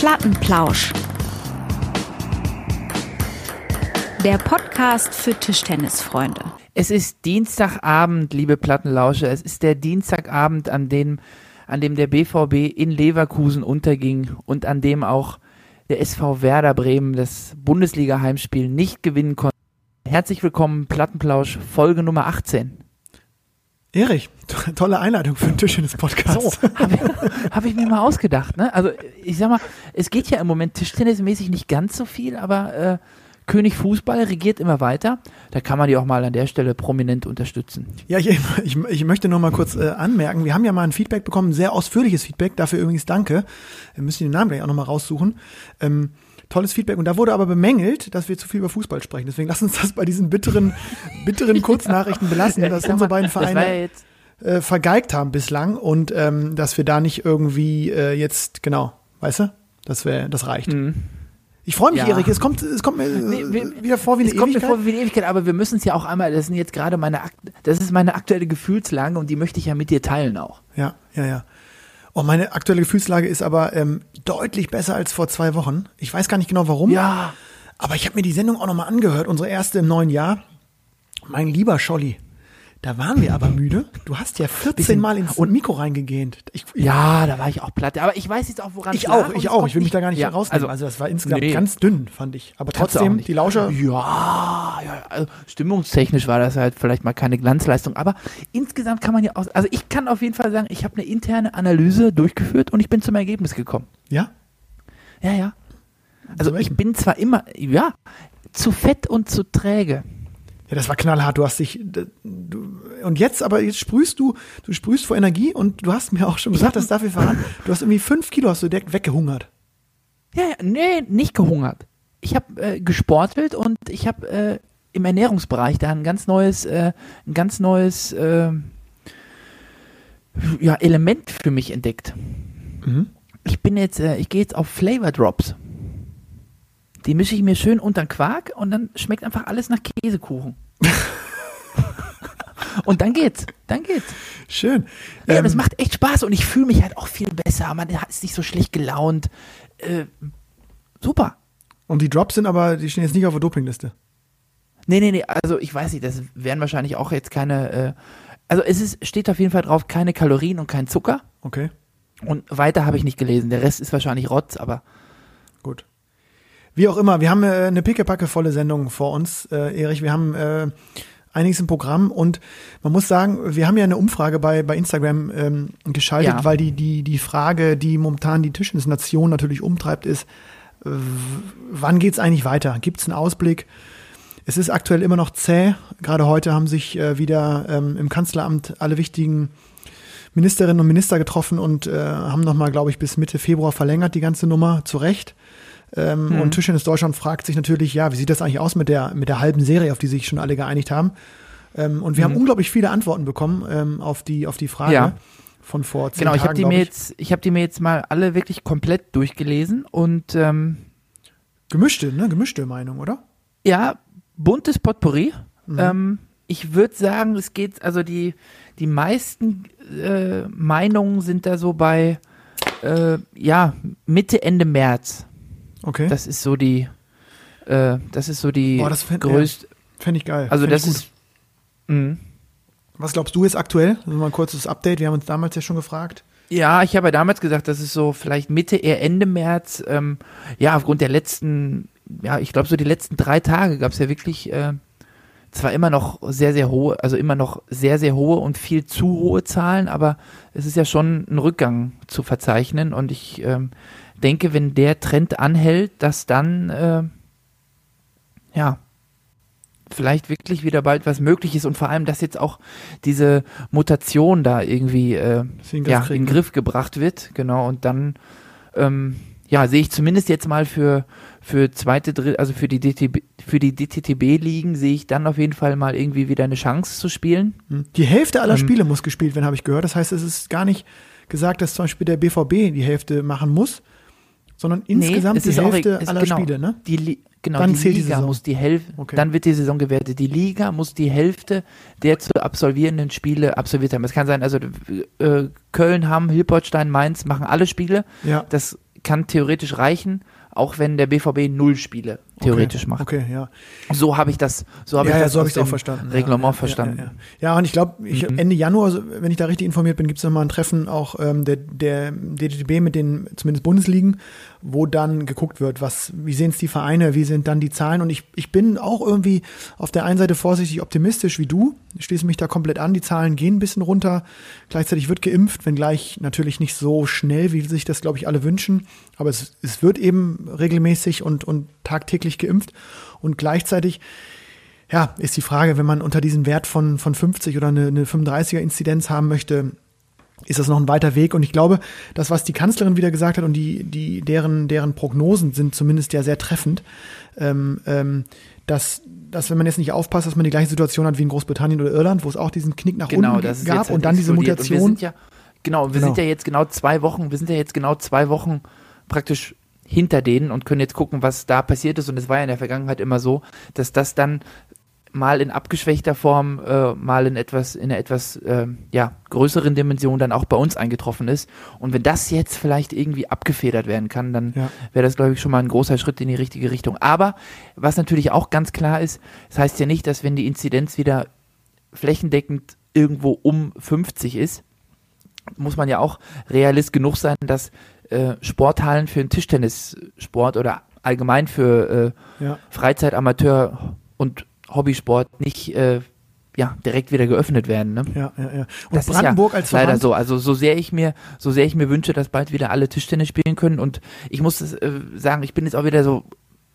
Plattenplausch. Der Podcast für Tischtennisfreunde. Es ist Dienstagabend, liebe Plattenlauscher. Es ist der Dienstagabend, an dem, an dem der BVB in Leverkusen unterging und an dem auch der SV Werder Bremen das Bundesliga-Heimspiel nicht gewinnen konnte. Herzlich willkommen, Plattenplausch, Folge Nummer 18. Erich, to- tolle Einleitung für einen Tischtennis-Podcast. So, habe ich, hab ich mir mal ausgedacht. Ne? Also ich sag mal, es geht ja im Moment tischtennismäßig nicht ganz so viel, aber äh, König Fußball regiert immer weiter. Da kann man die auch mal an der Stelle prominent unterstützen. Ja, ich, ich, ich möchte noch mal kurz äh, anmerken, wir haben ja mal ein Feedback bekommen, ein sehr ausführliches Feedback, dafür übrigens danke. Wir müssen den Namen gleich auch noch mal raussuchen. Ähm, tolles Feedback und da wurde aber bemängelt, dass wir zu viel über Fußball sprechen. Deswegen lass uns das bei diesen bitteren, bitteren Kurznachrichten belassen, dass unsere beiden Vereine äh, vergeigt haben bislang und ähm, dass wir da nicht irgendwie äh, jetzt, genau, weißt du, das, wär, das reicht. Ich freue mich, Mhm. Ja. Erik, es kommt, es kommt mir äh, Nee, wir- wieder vor wie eine es kommt mir Ewigkeit. vor wie eine Ewigkeit, aber wir müssen es ja auch einmal, das sind jetzt gerade meine, das ist meine aktuelle Gefühlslage und die möchte ich ja mit dir teilen auch. Ja, ja, ja. Oh, meine aktuelle Gefühlslage ist aber ähm, deutlich besser als vor zwei Wochen. Ich weiß gar nicht genau warum. Ja. Aber ich habe mir die Sendung auch nochmal angehört, unsere erste im neuen Jahr. Mein lieber Scholli, da waren wir aber müde. Du hast ja 14 Bisschen- Mal ins Mikro reingegähnt. Ich, ich, Ja, da war ich auch platt. Aber ich weiß jetzt auch, woran ich auch, und ich auch. Ich will mich da gar nicht ja, rausnehmen. Also, das war insgesamt nee. ganz dünn, fand ich. Aber trotzdem, die Lauscher. Ja, ja, also stimmungstechnisch war das halt vielleicht mal keine Glanzleistung, aber insgesamt kann man ja auch, also ich kann auf jeden Fall sagen, ich habe eine interne Analyse durchgeführt und ich bin zum Ergebnis gekommen. Ja? Ja, ja. Also ich bin zwar immer, ja, zu fett und zu träge. Ja, das war knallhart. Du hast dich. Du, und jetzt, aber jetzt sprühst du, du sprühst vor Energie und du hast mir auch schon gesagt, das darf ich verraten. Du hast irgendwie fünf Kilo hast du direkt weggehungert. Ja, ja, nee, nicht gehungert. Ich habe äh, gesportelt und ich habe äh, im Ernährungsbereich da ein ganz neues, äh, ein ganz neues äh, ja, Element für mich entdeckt. Mhm. Ich bin jetzt, äh, ich gehe jetzt auf Flavor Drops. Die mische ich mir schön unter den Quark und dann schmeckt einfach alles nach Käsekuchen. und dann geht's, dann geht's. Schön. Ja, Ähm, das macht echt Spaß und ich fühle mich halt auch viel besser. Man ist nicht so schlecht gelaunt. Äh, super. Und die Drops sind aber, die stehen jetzt nicht auf der Dopingliste. Nee, nee, nee, also ich weiß nicht, das wären wahrscheinlich auch jetzt keine, äh, also es ist, steht auf jeden Fall drauf, keine Kalorien und kein Zucker. Okay, Und weiter habe ich nicht gelesen. Der Rest ist wahrscheinlich Rotz, aber gut. Wie auch immer, wir haben äh, eine pickepacke volle Sendung vor uns, äh, Erich. Wir haben äh, einiges im Programm und man muss sagen, wir haben ja eine Umfrage bei, bei Instagram ähm, geschaltet, Ja. weil die, die, die Frage, die momentan die Tischtennisnation natürlich umtreibt, ist, äh, wann geht's eigentlich weiter? Gibt's einen Ausblick? Es ist aktuell immer noch zäh. Gerade heute haben sich äh, wieder ähm, im Kanzleramt alle wichtigen Ministerinnen und Minister getroffen und äh, haben nochmal, glaube ich, bis Mitte Februar verlängert die ganze Nummer zu Recht. Ähm, Und Tischtennis Deutschland fragt sich natürlich, ja, wie sieht das eigentlich aus mit der, mit der halben Serie, auf die sich schon alle geeinigt haben? Ähm, und wir haben unglaublich viele Antworten bekommen ähm, auf, die, auf die Frage Ja. von vor zehn genau, ich habe die mir jetzt, ich habe die mir jetzt mal alle wirklich komplett durchgelesen und ähm, Gemischte, ne? Gemischte Meinung, oder? ja, buntes Potpourri. Mhm. Ähm, ich würde sagen, es geht, also die, die meisten äh, Meinungen sind da so bei, äh, ja, Mitte, Ende März. Okay. Das ist so die, äh, das ist so die Boah, das fänd- größte, Fände ich geil. also Fänd das ist, mh. Was glaubst du jetzt aktuell? Also mal ein kurzes Update. Wir haben uns damals ja schon gefragt. Ja, ich habe ja damals gesagt, das ist so vielleicht Mitte, eher Ende März. Ähm, ja, aufgrund der letzten, ja, ich glaube so die letzten drei Tage gab es ja wirklich äh, zwar immer noch sehr, sehr hohe, also immer noch sehr, sehr hohe und viel zu hohe Zahlen, aber es ist ja schon ein Rückgang zu verzeichnen und ich ähm, denke, wenn der Trend anhält, dass dann, äh, ja, vielleicht wirklich wieder bald was möglich ist und vor allem, dass jetzt auch diese Mutation da irgendwie äh, Sie in den Griff ja, in den? Griff gebracht wird, genau, und dann ähm, ja, sehe ich zumindest jetzt mal für, für zweite, dritte, also für die DTB, für die DTTB-Ligen sehe ich dann auf jeden Fall mal irgendwie wieder eine Chance zu spielen. Hm. Die Hälfte aller Ähm, Spiele muss gespielt werden, habe ich gehört. Das heißt, es ist gar nicht gesagt, dass zum Beispiel der BVB die Hälfte machen muss, sondern insgesamt es die ist auch- Hälfte es- aller genau, Spiele, ne? Die, genau, Dann die zählt die Liga Saison. muss die Hälfte, Okay. dann wird die Saison gewertet. Die Liga muss die Hälfte der zu absolvierenden Spiele absolviert haben. Es kann sein, also äh, Köln, Hamm, Hilpoltstein, Mainz machen alle Spiele. Ja. Das kann theoretisch reichen, auch wenn der BVB null Spiele theoretisch okay. macht. Okay, ja. So habe ich das, so habe ja, ich ja, das so ich es auch verstanden. Reglement ja, verstanden. Ja, und ich glaube, Mhm. Ende Januar, wenn ich da richtig informiert bin, gibt es nochmal ein Treffen auch ähm, der, der DDB mit den zumindest Bundesligen, wo dann geguckt wird, was, wie sehen es die Vereine, wie sind dann die Zahlen. Und ich, ich bin auch irgendwie auf der einen Seite vorsichtig optimistisch wie du. Ich schließe mich da komplett an. Die Zahlen gehen ein bisschen runter. Gleichzeitig wird geimpft, wenngleich natürlich nicht so schnell, wie sich das, glaube ich, alle wünschen. Aber es, es wird eben regelmäßig und, und tagtäglich geimpft. Und gleichzeitig, ja, ist die Frage, wenn man unter diesen Wert von, von 50 oder eine, eine 35er Inzidenz haben möchte, ist das noch ein weiter Weg. Und ich glaube, das, was die Kanzlerin wieder gesagt hat und die, die, deren, deren Prognosen sind zumindest ja sehr treffend, ähm, ähm, dass, dass, wenn man jetzt nicht aufpasst, dass man die gleiche Situation hat wie in Großbritannien oder Irland, wo es auch diesen Knick nach Genau, unten gab halt und dann diese Mutation. ja, genau, wir Genau. sind ja jetzt genau zwei Wochen, wir sind ja jetzt genau zwei Wochen praktisch hinter denen und können jetzt gucken, was da passiert ist. Und es war ja in der Vergangenheit immer so, dass das dann mal in abgeschwächter Form, äh, mal in etwas, in einer etwas äh, ja, größeren Dimension dann auch bei uns eingetroffen ist. Und wenn das jetzt vielleicht irgendwie abgefedert werden kann, dann Ja. wäre das, glaube ich, schon mal ein großer Schritt in die richtige Richtung. Aber was natürlich auch ganz klar ist, das heißt ja nicht, dass wenn die Inzidenz wieder flächendeckend irgendwo um 50 ist, muss man ja auch realist genug sein, dass äh, Sporthallen für den Tischtennissport oder allgemein für äh, Ja. Freizeit, Amateur und Hobbysport nicht äh, ja, direkt wieder geöffnet werden. Ne? Ja, ja, ja. Und Das Brandenburg ist ja als leider Verband, so. Also so sehr ich mir, so sehr ich mir wünsche, dass bald wieder alle Tischtennis spielen können. Und ich muss das, äh, sagen, ich bin jetzt auch wieder so,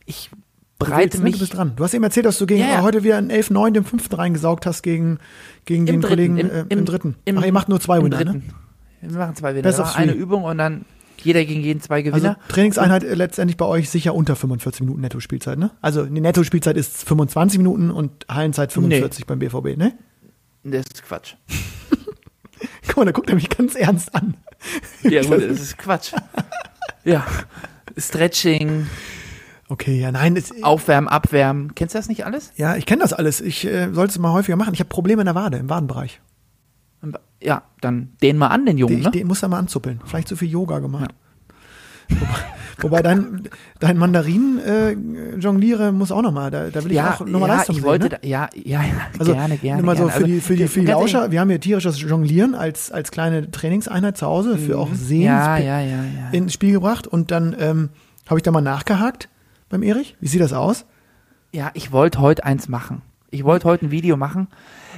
ich du bereite willst, ne? mich Du bist dran. Du hast eben erzählt, dass du gegen Ja, ja. heute wieder einen 11-9, den fünften reingesaugt hast gegen, gegen den dritten, Kollegen im- äh, im, im- dritten. im- Ach, ihr macht nur zwei Winner, ne? dritten. Wir machen zwei Winner. Best of Eine three. Übung und dann jeder gegen jeden zwei Also Gewinner. Trainingseinheit äh, letztendlich bei euch sicher unter 45 Minuten Netto-Spielzeit, ne? Also die Netto-Spielzeit ist 25 Minuten und Hallenzeit 45 beim BVB, ne? das ist Quatsch. Guck mal, da guckt er mich ganz ernst an. Ja, gut, das ist Quatsch. Ja. Stretching, Okay, ja, nein, es, Aufwärmen, Abwärmen. Kennst du das nicht alles? ja, ich kenne das alles. Ich äh, sollte es mal häufiger machen. Ich habe Probleme in der Wade, im Wadenbereich. Ja, dann den mal an, den Jungen, Den, ne? ich, den muss er mal anzuppeln. Vielleicht zu viel Yoga gemacht. Wobei, wobei dein, dein Mandarinen äh, jongliere muss auch noch mal. Da, da will ich auch noch mal ja, Leistung ich sehen, wollte, ne? da, ja, ja, ja, Also gerne, gerne. mal so gerne. für die, für die, für die Lauscher, ehrlich, wir haben hier tierisches Jonglieren als, als kleine Trainingseinheit zu Hause für auch Sehen Mhm. Ja, ja, ja, ja. ins Spiel gebracht und dann ähm, habe ich da mal nachgehakt beim Erich. Wie sieht das aus? Ja, ich wollte heute eins machen. Ich wollte heute ein Video machen.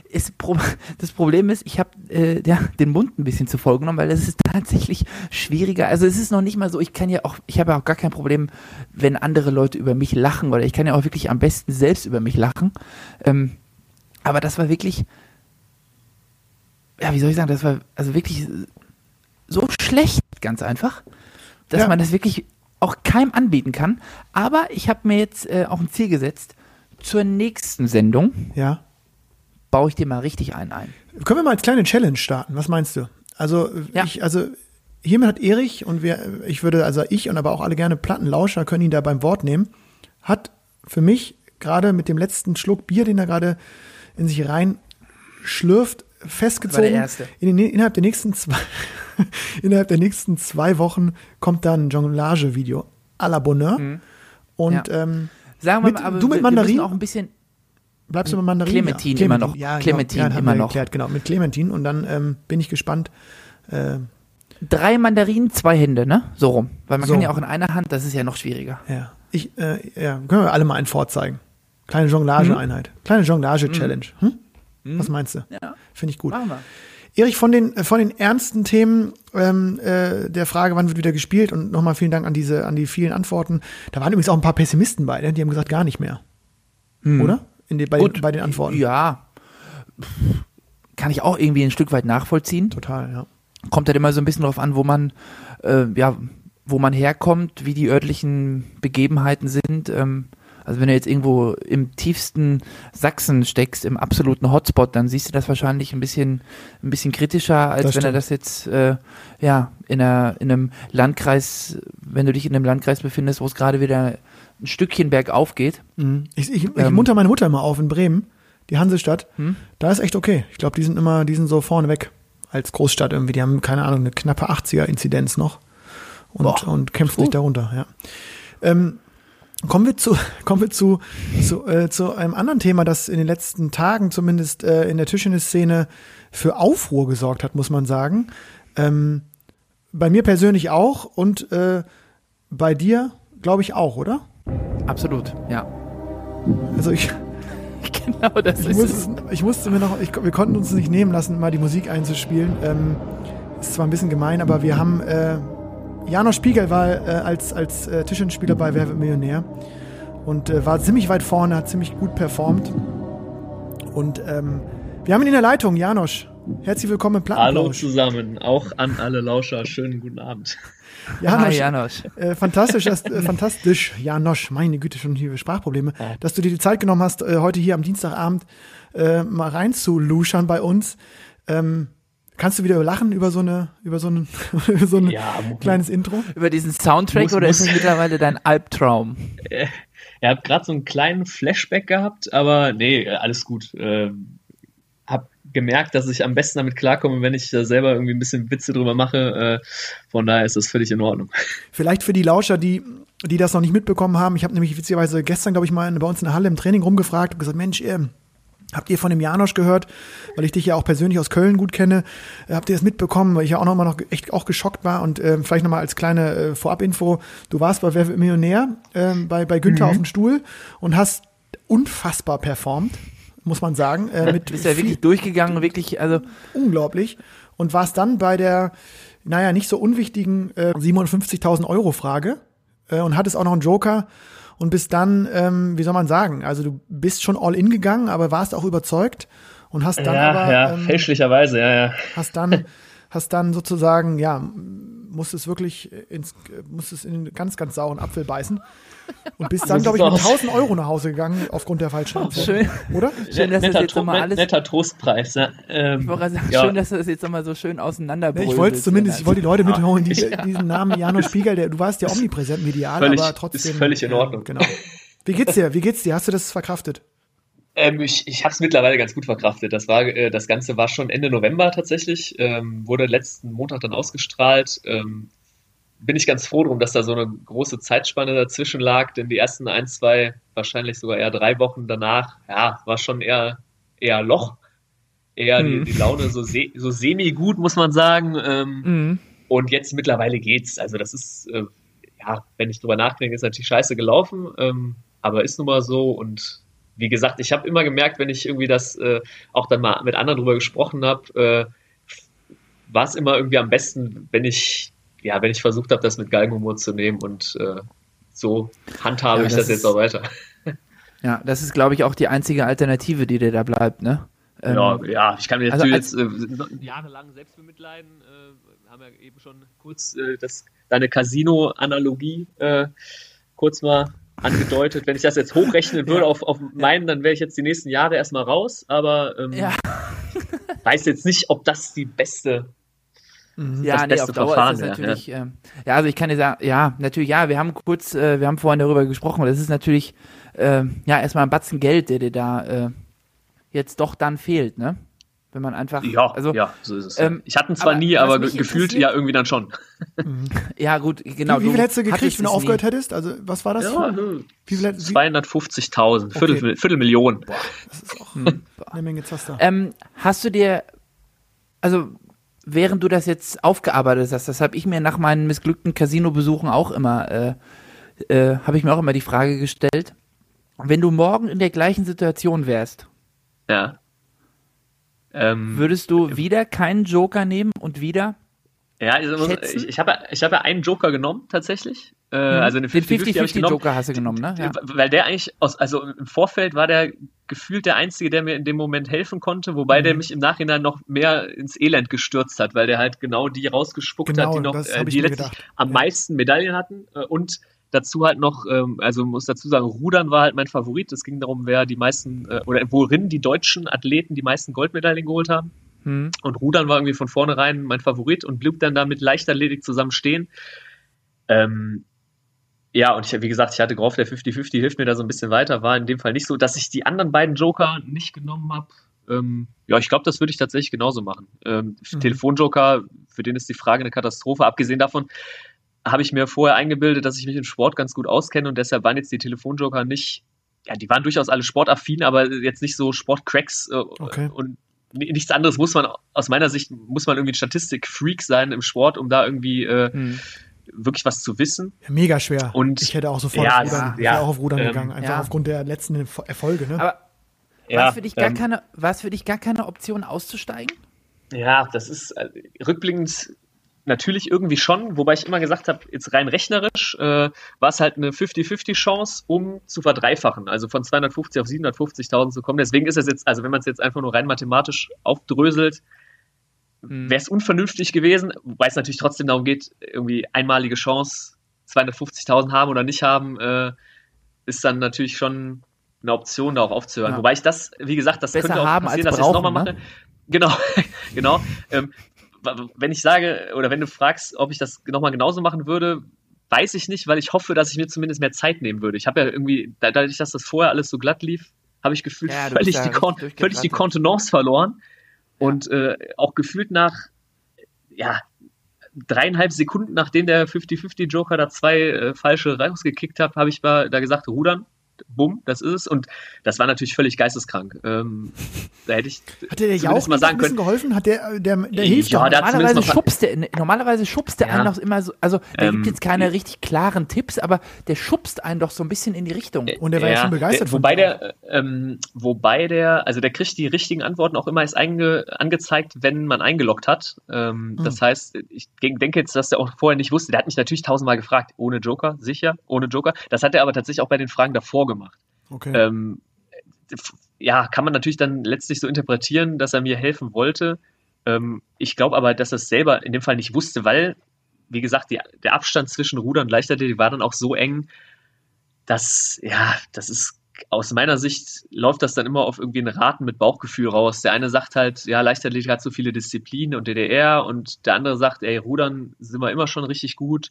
Ist, das Problem ist, ich habe äh, ja, den Mund ein bisschen zu voll genommen, weil es ist tatsächlich schwieriger. Also es ist noch nicht mal so, ich kann ja auch, ich habe ja auch gar kein Problem, wenn andere Leute über mich lachen oder ich kann ja auch wirklich am besten selbst über mich lachen. Ähm, aber das war wirklich, ja, wie soll ich sagen, das war also wirklich so schlecht, ganz einfach, dass Ja. man das wirklich auch keinem anbieten kann. Aber ich habe mir jetzt äh, auch ein Ziel gesetzt. Zur nächsten Sendung Ja. Baue ich dir mal richtig einen ein. Können wir mal als kleine Challenge starten? Was meinst du? Also, Ja. ich, also hiermit hat Erich und wir, ich würde, also ich und aber auch alle gerne Plattenlauscher können ihn da beim Wort nehmen, hat für mich gerade mit dem letzten Schluck Bier, den er gerade in sich rein schlürft, festgezogen. In den, innerhalb der nächsten zwei, innerhalb der nächsten zwei Wochen kommt dann ein Jonglage-Video à la Bonheur. Und Mhm. Ja. ähm, Sagen wir Mit- mal, aber du mit Mandarin? auch ein bisschen. Bleibst du bei Mandarin? Clementine immer noch. Ja, Clementine genau. ja, immer noch. Geklärt, genau, mit Clementine. Und dann ähm, bin ich gespannt. Äh, Drei Mandarinen, zwei Hände, ne? So rum. Weil man So. kann ja auch in einer Hand, das ist ja noch schwieriger. ja, ich, äh, ja, können wir alle mal einen vorzeigen. Kleine Jonglage-Einheit. Kleine Jonglage-Challenge. Hm? Was meinst du? Ja. Finde ich gut. Machen wir. Erich, von den, äh, von den ernsten Themen ähm, äh, der Frage, wann wird wieder gespielt und nochmal vielen Dank an diese, an die vielen Antworten. Da waren übrigens auch ein paar Pessimisten bei, ne? die haben gesagt, gar nicht mehr. Oder? In die, bei, den, bei den Antworten. Ja. Kann ich auch irgendwie ein Stück weit nachvollziehen. Total, ja. kommt halt immer so ein bisschen drauf an, wo man, äh, ja, wo man herkommt, wie die örtlichen Begebenheiten sind. Ähm, also wenn du jetzt irgendwo im tiefsten Sachsen steckst, im absoluten Hotspot, dann siehst du das wahrscheinlich ein bisschen, ein bisschen kritischer, als Das wenn er das jetzt, äh, ja, in, einer, in einem Landkreis, wenn du dich in einem Landkreis befindest, wo es gerade wieder ein Stückchen bergauf geht. Mhm. Ich, ich, ich Ähm. munter meine Mutter immer auf in Bremen, die Hansestadt. Hm? Da ist echt okay. Ich glaube, die sind immer, die sind so vorne weg als Großstadt irgendwie. Die haben, keine Ahnung, eine knappe 80er-Inzidenz noch. und, Boah. und kämpft sich darunter, ja. Ähm, kommen wir zu, kommen wir zu, zu, äh, zu einem anderen Thema, das in den letzten Tagen zumindest äh, in der Tischtennis-Szene für Aufruhr gesorgt hat, muss man sagen. Ähm, bei mir persönlich auch und äh, bei dir, glaube ich, auch, oder? Absolut, ja. Also ich, Genau, das ich, ist muss, es. ich musste mir noch, ich, wir konnten uns nicht nehmen lassen, mal die Musik einzuspielen. Ähm, ist zwar ein bisschen gemein, aber wir haben äh, Janosch Spiegel war äh, als, als äh, Tischtennisspieler bei Wer wird Millionär und äh, war ziemlich weit vorne, hat ziemlich gut performt. Und ähm, wir haben ihn in der Leitung, Janosch. Herzlich willkommen im Hallo Plattenplausch. zusammen, auch an alle Lauscher, schönen guten Abend. Hi, Janosch, Janosch. Äh, fantastisch, dass, äh, fantastisch, Janosch, meine Güte, schon hier Sprachprobleme, dass du dir die Zeit genommen hast, äh, heute hier am Dienstagabend äh, mal reinzuluschern bei uns. Ähm, kannst du wieder lachen über so eine, über so ein, über so ein Ja, kleines Intro? Über diesen Soundtrack Muss- oder ist muss- das mittlerweile dein Albtraum? Ihr habt gerade so einen kleinen Flashback gehabt, aber nee, äh, alles gut. Ähm, hab gemerkt, dass ich am besten damit klarkomme, wenn ich da selber irgendwie ein bisschen Witze drüber mache. Äh, von daher ist das völlig in Ordnung. Vielleicht für die Lauscher, die, die das noch nicht mitbekommen haben. Ich habe nämlich witzigerweise gestern, glaube ich, mal in, bei uns in der Halle im Training rumgefragt und gesagt, Mensch, ähm, habt ihr von dem Janosch gehört? Weil ich dich ja auch persönlich aus Köln gut kenne. Äh, Habt ihr das mitbekommen? Weil ich ja auch noch mal noch echt auch geschockt war und ähm, vielleicht noch mal als kleine äh, Vorabinfo. Du warst bei Wer wird Millionär ähm, bei, bei Günther auf dem Stuhl und hast unfassbar performt, muss man sagen. Äh, mit Du bist ja wirklich durchgegangen, wirklich, also unglaublich. Und warst dann bei der, naja, nicht so unwichtigen äh, 57.000 Euro Frage äh, und hattest auch noch einen Joker und bist dann, ähm, wie soll man sagen, also du bist schon all in gegangen, aber warst auch überzeugt und hast dann ja, aber, ja, ähm, fälschlicherweise, ja, ja. hast dann, hast dann sozusagen, ja, musstest wirklich ins, musstest in den ganz, ganz sauren Apfel beißen und bist dann, glaube ich, mit sieht's aus. 1000 Euro nach Hause gegangen aufgrund der falschen Antwort. schön. Oder? Schön, dass das netter, jetzt Tro- nochmal net- alles. netter Trostpreis. Ja. Ähm, Ich wollte sagen, ja. schön, dass du das jetzt nochmal so schön Nee, auseinanderbrülst. ich wollte es zumindest, ich wollte die Leute mitholen, die, ich- diesen Namen Janosch Spiegel, der, du warst ja omnipräsent medial, Völlig- aber trotzdem. ist völlig in Ordnung. Äh, genau. Wie geht's dir? Wie geht's dir? Hast du das verkraftet? Ähm, ich ich habe es mittlerweile ganz gut verkraftet. Das, war, äh, das Ganze war schon Ende November tatsächlich, ähm, wurde letzten Montag dann ausgestrahlt. Ähm, bin ich ganz froh drum, dass da so eine große Zeitspanne dazwischen lag, denn die ersten ein, zwei, wahrscheinlich sogar eher drei Wochen danach, ja, war schon eher, eher Loch. Eher Mhm. die, die Laune so, se so semi-gut, muss man sagen. Ähm, Mhm. und jetzt mittlerweile geht's. Also das ist, äh, ja, wenn ich drüber nachdenke, ist natürlich scheiße gelaufen, ähm, aber ist nun mal so. Und wie gesagt, ich habe immer gemerkt, wenn ich irgendwie das äh, auch dann mal mit anderen drüber gesprochen habe, äh, war es immer irgendwie am besten, wenn ich, ja, wenn ich versucht habe, das mit Galgenhumor zu nehmen und äh, so handhabe Ja, ich das das jetzt ist- auch weiter. Ja, das ist, glaube ich, auch die einzige Alternative, die dir da bleibt, ne? Ähm, ja, ja, ich kann mir also jetzt äh, jahrelang selbst bemitleiden. Äh, haben ja eben schon kurz äh, das, deine Casino-Analogie äh, kurz mal angedeutet. Wenn ich das jetzt hochrechnen würde auf, auf meinen, dann wäre ich jetzt die nächsten Jahre erstmal raus. Aber ähm, Ja. weiß jetzt nicht, ob das die beste. Ja, das nee, beste auf Dauer Verfahren ist das natürlich, ähm, ja, also ich kann dir sagen, ja, natürlich, ja, wir haben kurz, äh, wir haben vorhin darüber gesprochen, das ist natürlich, äh, ja, erstmal ein Batzen Geld, der dir da äh, jetzt doch dann fehlt, ne? Wenn man einfach, Ja, also, ja, so ist es. ähm, ich hatte ihn zwar aber nie, aber gefühlt ja irgendwie dann schon. ja gut, genau. wie, wie viel hättest du gekriegt, wenn du aufgehört nie. hättest? Also, was war das? Ja, für, wie viel hätt- wie, 250.000, Viertel, Viertelmillion. das ist auch Hm. eine Menge Zaster. Ähm, hast du dir, also während du das jetzt aufgearbeitet hast, das habe ich mir nach meinen missglückten Casino-Besuchen auch immer, äh, äh, habe ich mir auch immer die Frage gestellt, wenn du morgen in der gleichen Situation wärst, Ja. Ähm, würdest du wieder keinen Joker nehmen und wieder Ja, also ich, ich habe ja, ich hab ja einen Joker genommen, tatsächlich. Äh, also den den 50-50 hab ich genommen. 50-50-Joker hast du genommen, ne? Ja. Weil der eigentlich aus, also im Vorfeld war der gefühlt der Einzige, der mir in dem Moment helfen konnte, wobei Mhm. der mich im Nachhinein noch mehr ins Elend gestürzt hat, weil der halt genau die rausgespuckt Genau, hat, die noch, äh, die letztlich gedacht. am Ja. meisten Medaillen hatten äh, und dazu halt noch, ähm, also muss dazu sagen, Rudern war halt mein Favorit. Es ging darum, wer die meisten, äh, oder worin die deutschen Athleten die meisten Goldmedaillen geholt haben. Hm. Und Rudern war irgendwie von vornherein mein Favorit und blieb dann da mit Leichtathletik zusammen stehen. Ähm, ja, und ich, wie gesagt, ich hatte gehofft, der 50-50 hilft mir da so ein bisschen weiter. War in dem Fall nicht so, dass ich die anderen beiden Joker nicht genommen habe. Ähm, ja, ich glaube, das würde ich tatsächlich genauso machen. Ähm, Mhm. Telefonjoker, für den ist die Frage eine Katastrophe. Abgesehen davon habe ich mir vorher eingebildet, dass ich mich im Sport ganz gut auskenne und deshalb waren jetzt die Telefonjoker nicht, ja, die waren durchaus alle sportaffin, aber jetzt nicht so Sportcracks äh, okay. und nichts anderes muss man, aus meiner Sicht, muss man irgendwie ein Statistikfreak sein im Sport, um da irgendwie äh, hm. wirklich was zu wissen. Ja, mega schwer. Und ich hätte auch sofort ja, auf Rudern, ja, auch auf Rudern ähm, gegangen, einfach aufgrund der letzten Erfolge. Ne? Aber war es für, dich gar ähm, keine, für dich gar keine Option auszusteigen? Ja, das ist äh, rückblickend natürlich irgendwie schon, wobei ich immer gesagt habe, jetzt rein rechnerisch äh, war es halt eine 50-50 Chance, um zu verdreifachen, also von 250 auf 750.000 zu kommen. Deswegen ist es jetzt, also wenn man es jetzt einfach nur rein mathematisch aufdröselt, mhm. wäre es unvernünftig gewesen, wobei es natürlich trotzdem darum geht, irgendwie einmalige Chance 250.000 haben oder nicht haben, äh, ist dann natürlich schon eine Option, da auch aufzuhören. Ja. Wobei ich das, wie gesagt, das Besser könnte auch passieren, dass ich es nochmal mache. Ne? Genau, genau. Ähm, wenn ich sage, oder wenn du fragst, ob ich das nochmal genauso machen würde, weiß ich nicht, weil ich hoffe, dass ich mir zumindest mehr Zeit nehmen würde. Ich habe ja irgendwie, dadurch, dass das vorher alles so glatt lief, habe ich gefühlt ja, völlig, die völlig die Kontenance verloren. Ja. Und äh, auch gefühlt nach, ja, dreieinhalb Sekunden, nachdem der 50-50 Joker da zwei äh, falsche rausgekickt hat, habe ich da gesagt, rudern bumm, das ist es. Und das war natürlich völlig geisteskrank. Ähm, da hätte ich hat der Jauch mal sagen können. geholfen? Hat der, der, der hilft ja, doch. Normalerweise schubst der, normalerweise schubst der ja. einen doch immer so, also der ähm, gibt jetzt keine richtig klaren Tipps, aber der schubst einen doch so ein bisschen in die Richtung. Und der war ja, schon begeistert der, wobei der, ähm, wobei der, also der kriegt die richtigen Antworten auch immer erst einge, angezeigt, wenn man eingeloggt hat. Ähm, mhm. Das heißt, ich denke jetzt, dass der auch vorher nicht wusste. Der hat mich natürlich tausendmal gefragt, ohne Joker, sicher, ohne Joker. Das hat er aber tatsächlich auch bei den Fragen davor gemacht. Okay. Ähm, ja, kann man natürlich dann letztlich so interpretieren, dass er mir helfen wollte. Ähm, ich glaube aber, dass er es selber in dem Fall nicht wusste, weil, wie gesagt, die, der Abstand zwischen Ruder und Leichtathletik war dann auch so eng, dass, ja, das ist aus meiner Sicht läuft das dann immer auf irgendwie einen Raten mit Bauchgefühl raus. Der eine sagt halt, ja, Leichtathletik hat so viele Disziplinen und DDR und der andere sagt, ey, Rudern sind wir immer schon richtig gut.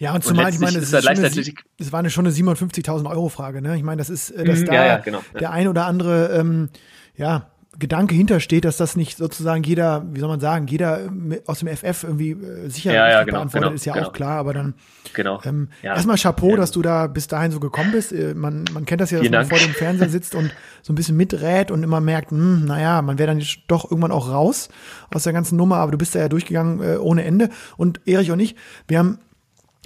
Ja, und zumal, und ich meine, das, ist eine, war eine schon eine 750.000 Euro Frage, ne? Ich meine, das ist, äh, dass mhm, da ja, ja, genau, ja. der ein oder andere, ähm, ja, Gedanke hintersteht, dass das nicht sozusagen jeder, wie soll man sagen, jeder aus dem FF irgendwie äh, sicher ja, ja, genau, beantwortet, genau, ist ja genau. auch klar, aber dann genau. ähm, ja. erstmal Chapeau, dass du da bis dahin so gekommen bist. Äh, man, man kennt das ja, dass Vielen man Dank. vor dem Fernseher sitzt und so ein bisschen miträt und immer merkt, hm, naja, man wäre dann doch irgendwann auch raus aus der ganzen Nummer, aber du bist da ja durchgegangen äh, ohne Ende. Und Erich und ich, wir haben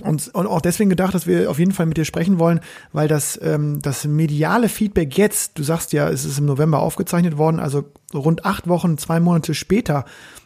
und, und auch deswegen gedacht, dass wir auf jeden Fall mit dir sprechen wollen, weil das, ähm, das mediale Feedback jetzt, du sagst ja, es ist im November aufgezeichnet worden, also rund acht Wochen, zwei Monate später,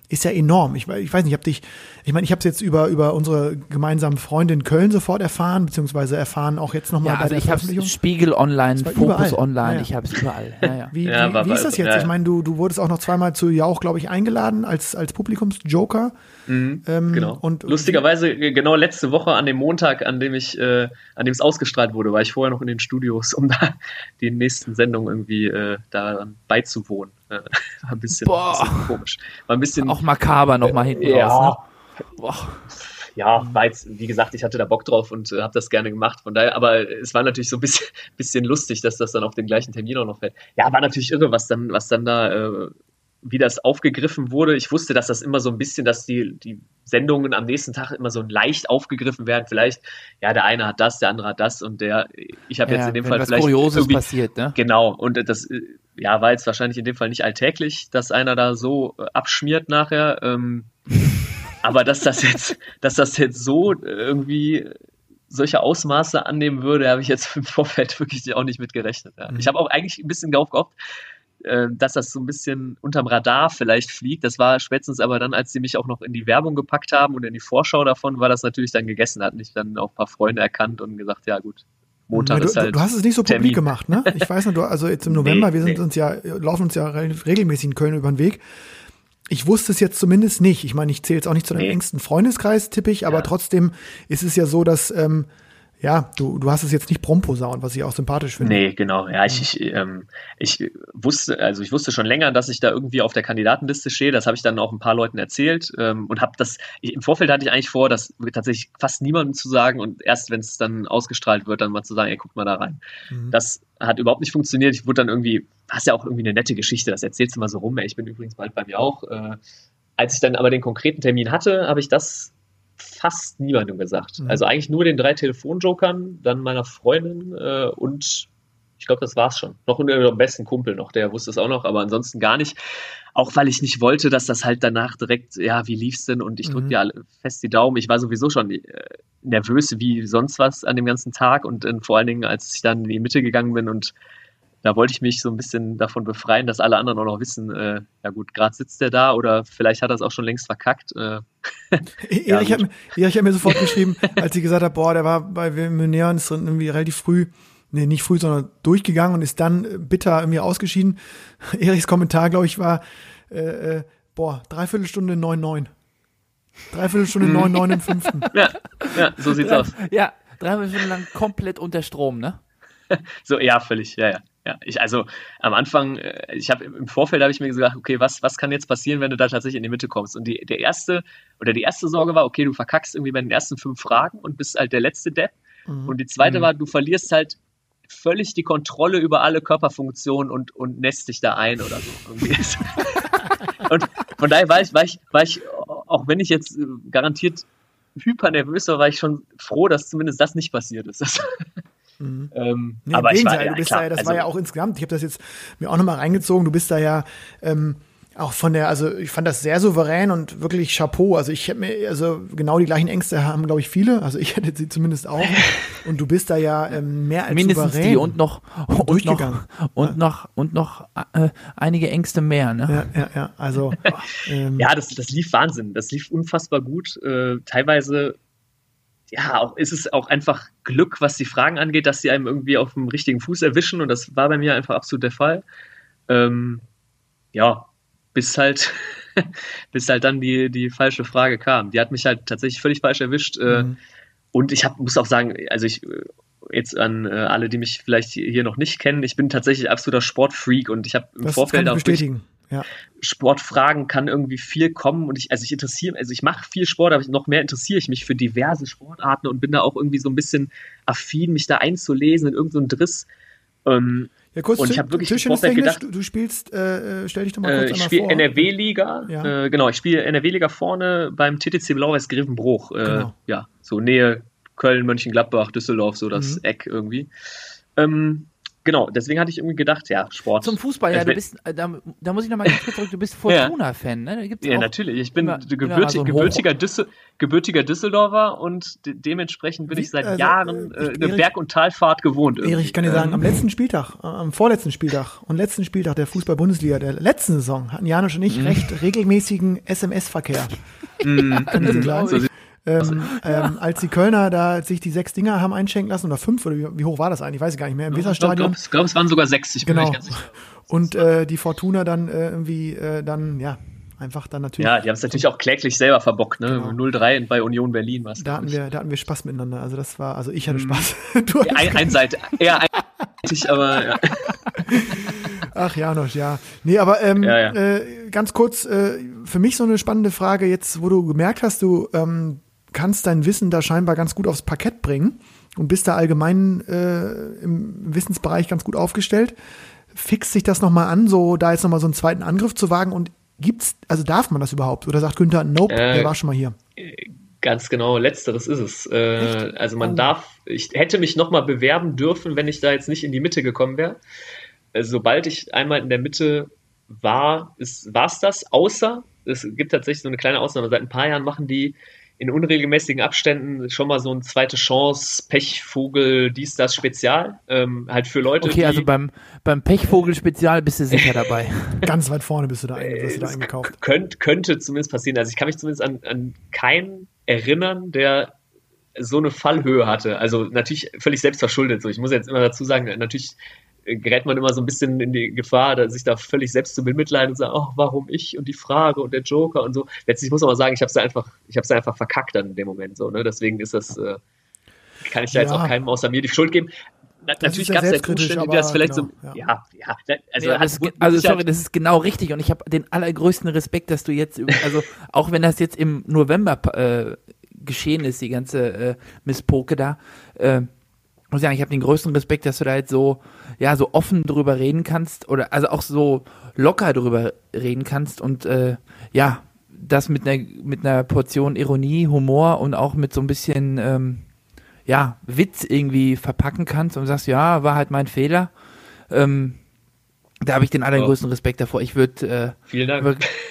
ist ja enorm. Ich, ich weiß nicht, ich habe dich, ich meine, ich habe es jetzt über über unsere gemeinsamen Freunde in Köln sofort erfahren, beziehungsweise erfahren auch jetzt nochmal ja, also ich habe Spiegel Online, Fokus überall. Online, ja, ich habe es überall. Ja, wie, wie, wie, ist das jetzt? Ich meine, du du wurdest auch noch zweimal zu Jauch, glaube ich, eingeladen als als Publikumsjoker. Mhm, ähm, genau. Und, lustigerweise genau letzte Woche an dem Montag, an dem ich äh, an dem es ausgestrahlt wurde, war ich vorher noch in den Studios, um da die nächsten Sendungen irgendwie äh, daran beizuwohnen. War ein bisschen, Boah. bisschen komisch. War ein bisschen auch makaber noch mal hinten ja. raus. Ne? Boah. Ja, war jetzt, wie gesagt, ich hatte da Bock drauf und äh, habe das gerne gemacht. Von daher, aber es war natürlich so ein bisschen, bisschen lustig, dass das dann auf den gleichen Termin auch noch fällt. Ja, war natürlich irre, was dann, was dann da, äh, wie das aufgegriffen wurde. Ich wusste, dass das immer so ein bisschen, dass die, die Sendungen am nächsten Tag immer so leicht aufgegriffen werden. Vielleicht, ja, der eine hat das, der andere hat das und der, ich habe ja, jetzt in dem Fall vielleicht. Kurioses passiert, ne? Genau, und das ja, war jetzt wahrscheinlich in dem Fall nicht alltäglich, dass einer da so äh, abschmiert nachher. Ähm, aber dass das jetzt, dass das jetzt so irgendwie solche Ausmaße annehmen würde, habe ich jetzt im Vorfeld wirklich auch nicht mit gerechnet. Ja. Ich mhm. habe auch eigentlich ein bisschen darauf gehofft, äh, dass das so ein bisschen unterm Radar vielleicht fliegt. Das war spätestens aber dann, als sie mich auch noch in die Werbung gepackt haben und in die Vorschau davon, war das natürlich dann gegessen. Hat mich dann auch ein paar Freunde erkannt und gesagt, ja gut, Montag du, ist halt du hast es nicht so Termin. publik gemacht, ne? Ich weiß nicht, du, also jetzt im November, nee, wir sind nee. uns ja, laufen uns ja regelmäßig in Köln über den Weg. Ich wusste es jetzt zumindest nicht. Ich meine, ich zähle jetzt auch nicht zu deinem nee. engsten Freundeskreis, tippe ich, aber ja. trotzdem ist es ja so, dass ähm, ja, du, du hast es jetzt nicht promposaunt, was ich auch sympathisch finde. Nee, genau. Ja, ich, ich, ähm, ich wusste, also ich wusste schon länger, dass ich da irgendwie auf der Kandidatenliste stehe. Das habe ich dann auch ein paar Leuten erzählt ähm, und habe das, ich, im Vorfeld hatte ich eigentlich vor, das tatsächlich fast niemandem zu sagen und erst wenn es dann ausgestrahlt wird, dann mal zu sagen, ey, guck mal da rein. Mhm. Das hat überhaupt nicht funktioniert. Ich wurde dann irgendwie, das ist ja auch irgendwie eine nette Geschichte, das erzählst du mal so rum. Ey, ich bin übrigens bald bei mir auch. Äh, als ich dann aber den konkreten Termin hatte, habe ich das fast niemandem gesagt. Mhm. Also eigentlich nur den drei Telefonjokern, dann meiner Freundin äh, und ich glaube, das war's schon. Noch und am besten Kumpel noch, der wusste es auch noch, aber ansonsten gar nicht. Auch weil ich nicht wollte, dass das halt danach direkt, ja, wie lief's denn? Und ich drücke Mhm. dir alle fest die Daumen. Ich war sowieso schon äh, nervös wie sonst was an dem ganzen Tag und äh, vor allen Dingen, als ich dann in die Mitte gegangen bin und da wollte ich mich so ein bisschen davon befreien, dass alle anderen auch noch wissen, äh, ja gut, gerade sitzt der da oder vielleicht hat er es auch schon längst verkackt. Äh, Ja, Erich, hat, gut. mir- Erich hat mir sofort geschrieben, als sie gesagt hat, boah, der war bei Millionär und ist irgendwie relativ früh, nee, nicht früh, sondern durchgegangen und ist dann bitter irgendwie ausgeschieden. Erichs Kommentar, glaube ich, war, äh, äh, boah, Dreiviertelstunde 9,9. Dreiviertelstunde 9,9 im fünften. ja, ja, so sieht's aus. Ja, drei Stunden lang komplett unter Strom, ne? So, ja, völlig, ja, ja. Ja, ich, also am Anfang, äh, ich habe im Vorfeld habe ich mir gesagt, okay, was, was kann jetzt passieren, wenn du da tatsächlich in die Mitte kommst? Und die, der erste oder die erste Sorge war, okay, du verkackst irgendwie bei den ersten fünf Fragen und bist halt der letzte Depp. Mhm. Und die zweite Mhm. war, du verlierst halt völlig die Kontrolle über alle Körperfunktionen und, und nässt dich da ein oder so. Und von daher war ich, war ich, war ich, auch wenn ich jetzt äh, garantiert hyper nervös war, war ich schon froh, dass zumindest das nicht passiert ist. Mhm. ähm, Nee, aber ich war, ja, du bist klar, da ja, das also, war ja auch insgesamt, ich habe das jetzt mir auch nochmal reingezogen, du bist da ja ähm, auch von der, also ich fand das sehr souverän und wirklich Chapeau. Also ich hätte mir, also genau die gleichen Ängste haben, glaube ich, viele. Also ich hätte sie zumindest auch. Und du bist da ja ähm, mehr als Mindestens souverän. die und noch und noch durchgegangen. und noch und noch äh, einige Ängste mehr, ne? Ja, ja, ja. Also ähm, Ja, das, das lief Wahnsinn. Das lief unfassbar gut. Äh, teilweise, ja, auch, ist es auch einfach Glück, was die Fragen angeht, dass sie einem irgendwie auf dem richtigen Fuß erwischen. Und das war bei mir einfach absolut der Fall. Ähm, ja, bis halt, bis halt dann die, die falsche Frage kam. Die hat mich halt tatsächlich völlig falsch erwischt. Äh, Mhm. Und ich hab, muss auch sagen, also ich äh, jetzt an äh, alle, die mich vielleicht hier noch nicht kennen, ich bin tatsächlich absoluter Sportfreak und ich habe im das Vorfeld ich auch bestätigen. Ja. Sportfragen kann irgendwie viel kommen und ich, also ich interessiere, also ich mache viel Sport, aber noch mehr interessiere ich mich für diverse Sportarten und bin da auch irgendwie so ein bisschen affin, mich da einzulesen in irgendeinen Driss. Ähm, Ja, kurz, Und ich Ti- hab wirklich Tischtennistechnisch, Vorfeld du, du spielst, äh, äh, stell dich doch mal äh, kurz ich einmal spiele. NRW-Liga, Ja. äh, genau, ich spiele NRW-Liga vorne beim TTC Blau-Weiß Grevenbruch, äh, Genau. ja, so Nähe Köln, Mönchengladbach, Düsseldorf, so das Mhm. Eck irgendwie. Ähm, genau, deswegen hatte ich irgendwie gedacht, ja, Sport. Zum Fußball, ja, Also du bist, äh, da, da muss ich nochmal ganz kurz zurück, du bist Fortuna-Fan, ne? Da gibt's Ja, auch, natürlich. Ich bin immer- gebürtig, so gebürtiger, Düssel, gebürtiger Düsseldorfer und de dementsprechend bin Wie- ich seit also, Jahren äh, äh, ich- eine Berg- und Talfahrt gewohnt. Erich, ich kann dir sagen, am letzten Spieltag, äh, am vorletzten Spieltag und letzten Spieltag der Fußball-Bundesliga der letzten Saison hatten Janusz und Mhm. ich recht regelmäßigen SMS-Verkehr. Ähm, Kann ich dir sagen. So sieht- Ähm, ähm, als die Kölner da sich die sechs Dinger haben einschenken lassen, oder fünf, oder wie, wie hoch war das eigentlich, weiß ich gar nicht mehr, im ich glaube, Weserstadion. glaub, glaub, es waren sogar sechs. Ich bin mir Genau. nicht ganz sicher. Und äh, die Fortuna dann äh, irgendwie äh, dann, ja, einfach dann natürlich. Ja, die haben es natürlich auch kläglich selber verbockt. Ne? Genau. 0-3 bei Union Berlin war da hatten wir, da hatten wir Spaß miteinander. Also das war, also ich hatte Mhm. Spaß. du hattest Ein, einseitig, eher einseitig, aber ja. Ach, Janosch, ja. Nee, aber ähm, Ja, ja. Äh, ganz kurz, äh, für mich so eine spannende Frage jetzt, wo du gemerkt hast, du ähm, kannst dein Wissen da scheinbar ganz gut aufs Parkett bringen und bist da allgemein äh, im Wissensbereich ganz gut aufgestellt. Fixt sich das nochmal an, so da jetzt nochmal so einen zweiten Angriff zu wagen und gibt's, also darf man das überhaupt? Oder sagt Günther, nope, Äh, der war schon mal hier. Ganz genau, letzteres ist es. Äh, also man Oh. darf, ich hätte mich nochmal bewerben dürfen, wenn ich da jetzt nicht in die Mitte gekommen wäre. Äh, sobald ich einmal in der Mitte war, war es das, außer es gibt tatsächlich so eine kleine Ausnahme. Seit ein paar Jahren machen die in unregelmäßigen Abständen schon mal so eine zweite Chance, Pechvogel, dies, das Spezial. Ähm, halt für Leute, Okay, die. also beim, beim Pechvogel-Spezial bist du sicher dabei. Ganz weit vorne bist du da, ein, wirst du da es eingekauft. Könnt, könnte zumindest passieren. Also ich kann mich zumindest an, an keinen erinnern, der so eine Fallhöhe hatte. Also natürlich völlig selbstverschuldet. So, ich muss jetzt immer dazu sagen, natürlich äh, gerät man immer so ein bisschen in die Gefahr, sich da völlig selbst zu bemitleiden und sagen, oh, warum ich und die Frage und der Joker und so. Letztlich muss man aber sagen, ich habe es einfach, ich habe es einfach verkackt dann in dem Moment so. Ne? Deswegen ist das, äh, kann ich da jetzt Ja. auch keinem außer mir die Schuld geben. Na, natürlich gab es ja Umstände, die das aber vielleicht genau, so, ja. ja, ja, also, Nee, das, also sorry, das ist genau richtig und ich habe den allergrößten Respekt, dass du jetzt, über- also auch wenn das jetzt im November äh, geschehen ist, die ganze äh, Miss Poke da, äh, muss ich sagen, ich habe den größten Respekt, dass du da jetzt so, ja, so offen drüber reden kannst oder also auch so locker drüber reden kannst und äh, ja, das mit einer mit einer Portion Ironie, Humor und auch mit so ein bisschen ähm, ja Witz irgendwie verpacken kannst und sagst, ja, war halt mein Fehler. Ähm, da habe ich den allergrößten Respekt davor. Ich würde, äh,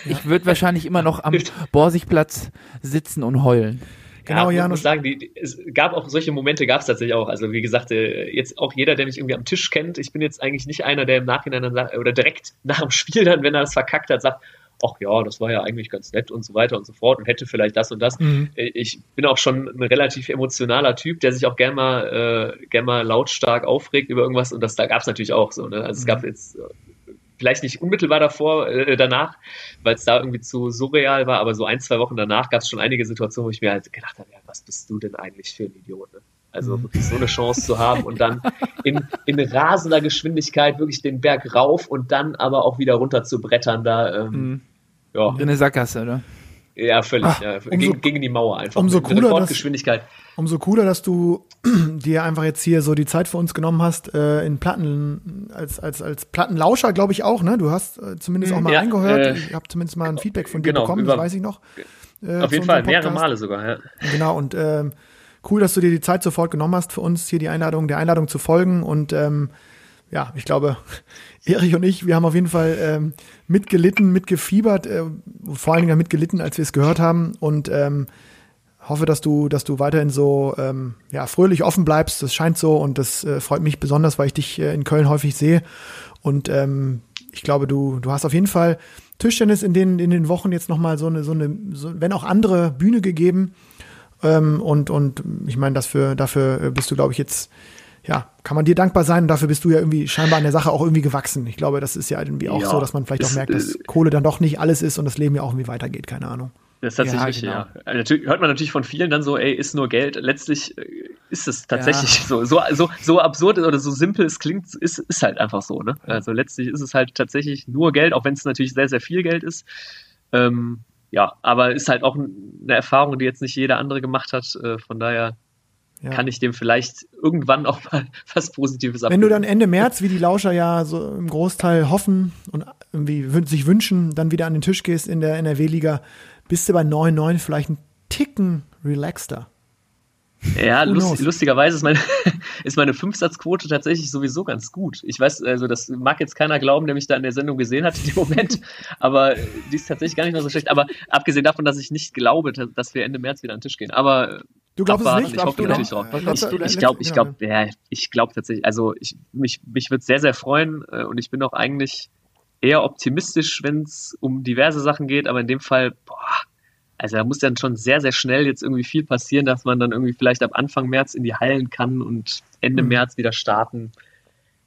ich würde wahrscheinlich immer noch am Borsigplatz sitzen und heulen. Genau, ja, Janus. Ich muss sagen, die, es gab auch solche Momente, gab es tatsächlich auch. Also wie gesagt, äh, jetzt auch jeder, der mich irgendwie am Tisch kennt, ich bin jetzt eigentlich nicht einer, der im Nachhinein dann sagt, oder direkt nach dem Spiel dann, wenn er das verkackt hat, sagt, ach ja, das war ja eigentlich ganz nett und so weiter und so fort und hätte vielleicht das und das. Mhm. Äh, Ich bin auch schon ein relativ emotionaler Typ, der sich auch gern mal, äh, gern mal lautstark aufregt über irgendwas und das da gab es natürlich auch so. Ne? Also es gab jetzt äh, vielleicht nicht unmittelbar davor, äh, danach, weil es da irgendwie zu surreal war, aber so ein, zwei Wochen danach gab es schon einige Situationen, wo ich mir halt gedacht habe, ja, was bist du denn eigentlich für ein Idiot? Ne? Also wirklich so eine Chance zu haben und dann in, in rasender Geschwindigkeit wirklich den Berg rauf und dann aber auch wieder runter zu brettern, da ähm, Mhm. ja, In eine Sackgasse, oder? Ja, völlig. Ah, ja, umso- gegen, die Mauer einfach. umso Mit cooler, dass- Rekordgeschwindigkeit. Umso cooler, dass du dir einfach jetzt hier so die Zeit für uns genommen hast, äh, in Platten, als, als, als Plattenlauscher, glaube ich auch, ne? Du hast äh, zumindest auch mal Ja, reingehört. äh, ich habe zumindest mal ein Feedback von dir genau, bekommen, über- das weiß ich noch. äh, Auf jeden Fall, mehrere. Male sogar. Ja. Genau, und ähm, cool, dass du dir die Zeit sofort genommen hast, für uns hier die Einladung, der Einladung zu folgen. Und ähm, ja, ich glaube, Erich und ich, wir haben auf jeden Fall ähm, mitgelitten, mitgefiebert, äh, vor allen Dingen mitgelitten, als wir es gehört haben. Und ähm, hoffe, dass du, dass du weiterhin so ähm, ja, fröhlich offen bleibst. Das scheint so und das äh, freut mich besonders, weil ich dich äh, in Köln häufig sehe. Und ähm, ich glaube, du, du hast auf jeden Fall Tischtennis in den, in den Wochen jetzt nochmal so eine, so eine, so, wenn auch andere Bühne gegeben. Ähm, und, und ich meine, dafür, dafür äh, bist du, glaube ich, jetzt, ja, kann man dir dankbar sein und dafür bist du ja irgendwie scheinbar an der Sache auch irgendwie gewachsen. Ich glaube, das ist ja irgendwie auch Ja, so, dass man vielleicht ist, auch merkt, dass äh, Kohle dann doch nicht alles ist und das Leben ja auch irgendwie weitergeht, keine Ahnung. Das ist tatsächlich Ja, genau. ja. Also natürlich, hört man natürlich von vielen dann so, ey, ist nur Geld. Letztlich äh, ist es tatsächlich so, so, so, so absurd oder so simpel es klingt, ist, ist halt einfach so, ne? Also letztlich ist es halt tatsächlich nur Geld, auch wenn es natürlich sehr, sehr viel Geld ist. Ähm, ja, aber ist halt auch eine Erfahrung, die jetzt nicht jeder andere gemacht hat. Äh, von daher Ja. kann ich dem vielleicht irgendwann auch mal was Positives Wenn du dann. Ende März, wie die Lauscher ja so im Großteil hoffen und irgendwie sich wünschen, dann wieder an den Tisch gehst in der NRW-Liga, bist du bei 9-9 vielleicht ein Ticken relaxter. Ja, lust, lustigerweise ist meine, ist meine Fünfsatzquote tatsächlich sowieso ganz gut. Ich weiß, also das mag jetzt keiner glauben, der mich da in der Sendung gesehen hat in dem Moment, aber die ist tatsächlich gar nicht mal so schlecht. Aber abgesehen davon, dass ich nicht glaube, dass- dass wir Ende März wieder an den Tisch gehen. Aber Du glaubst es abwarten, nicht? Ich hoffe du natürlich drauf. Ich, glaube, ich glaube, ja, ich glaube tatsächlich, also ich, mich, mich würde sehr, sehr freuen äh, und ich bin auch eigentlich eher optimistisch, wenn es um diverse Sachen geht, aber in dem Fall, boah, also da muss dann schon sehr, sehr schnell jetzt irgendwie viel passieren, dass man dann irgendwie vielleicht ab Anfang März in die Hallen kann und Ende Mhm. März wieder starten.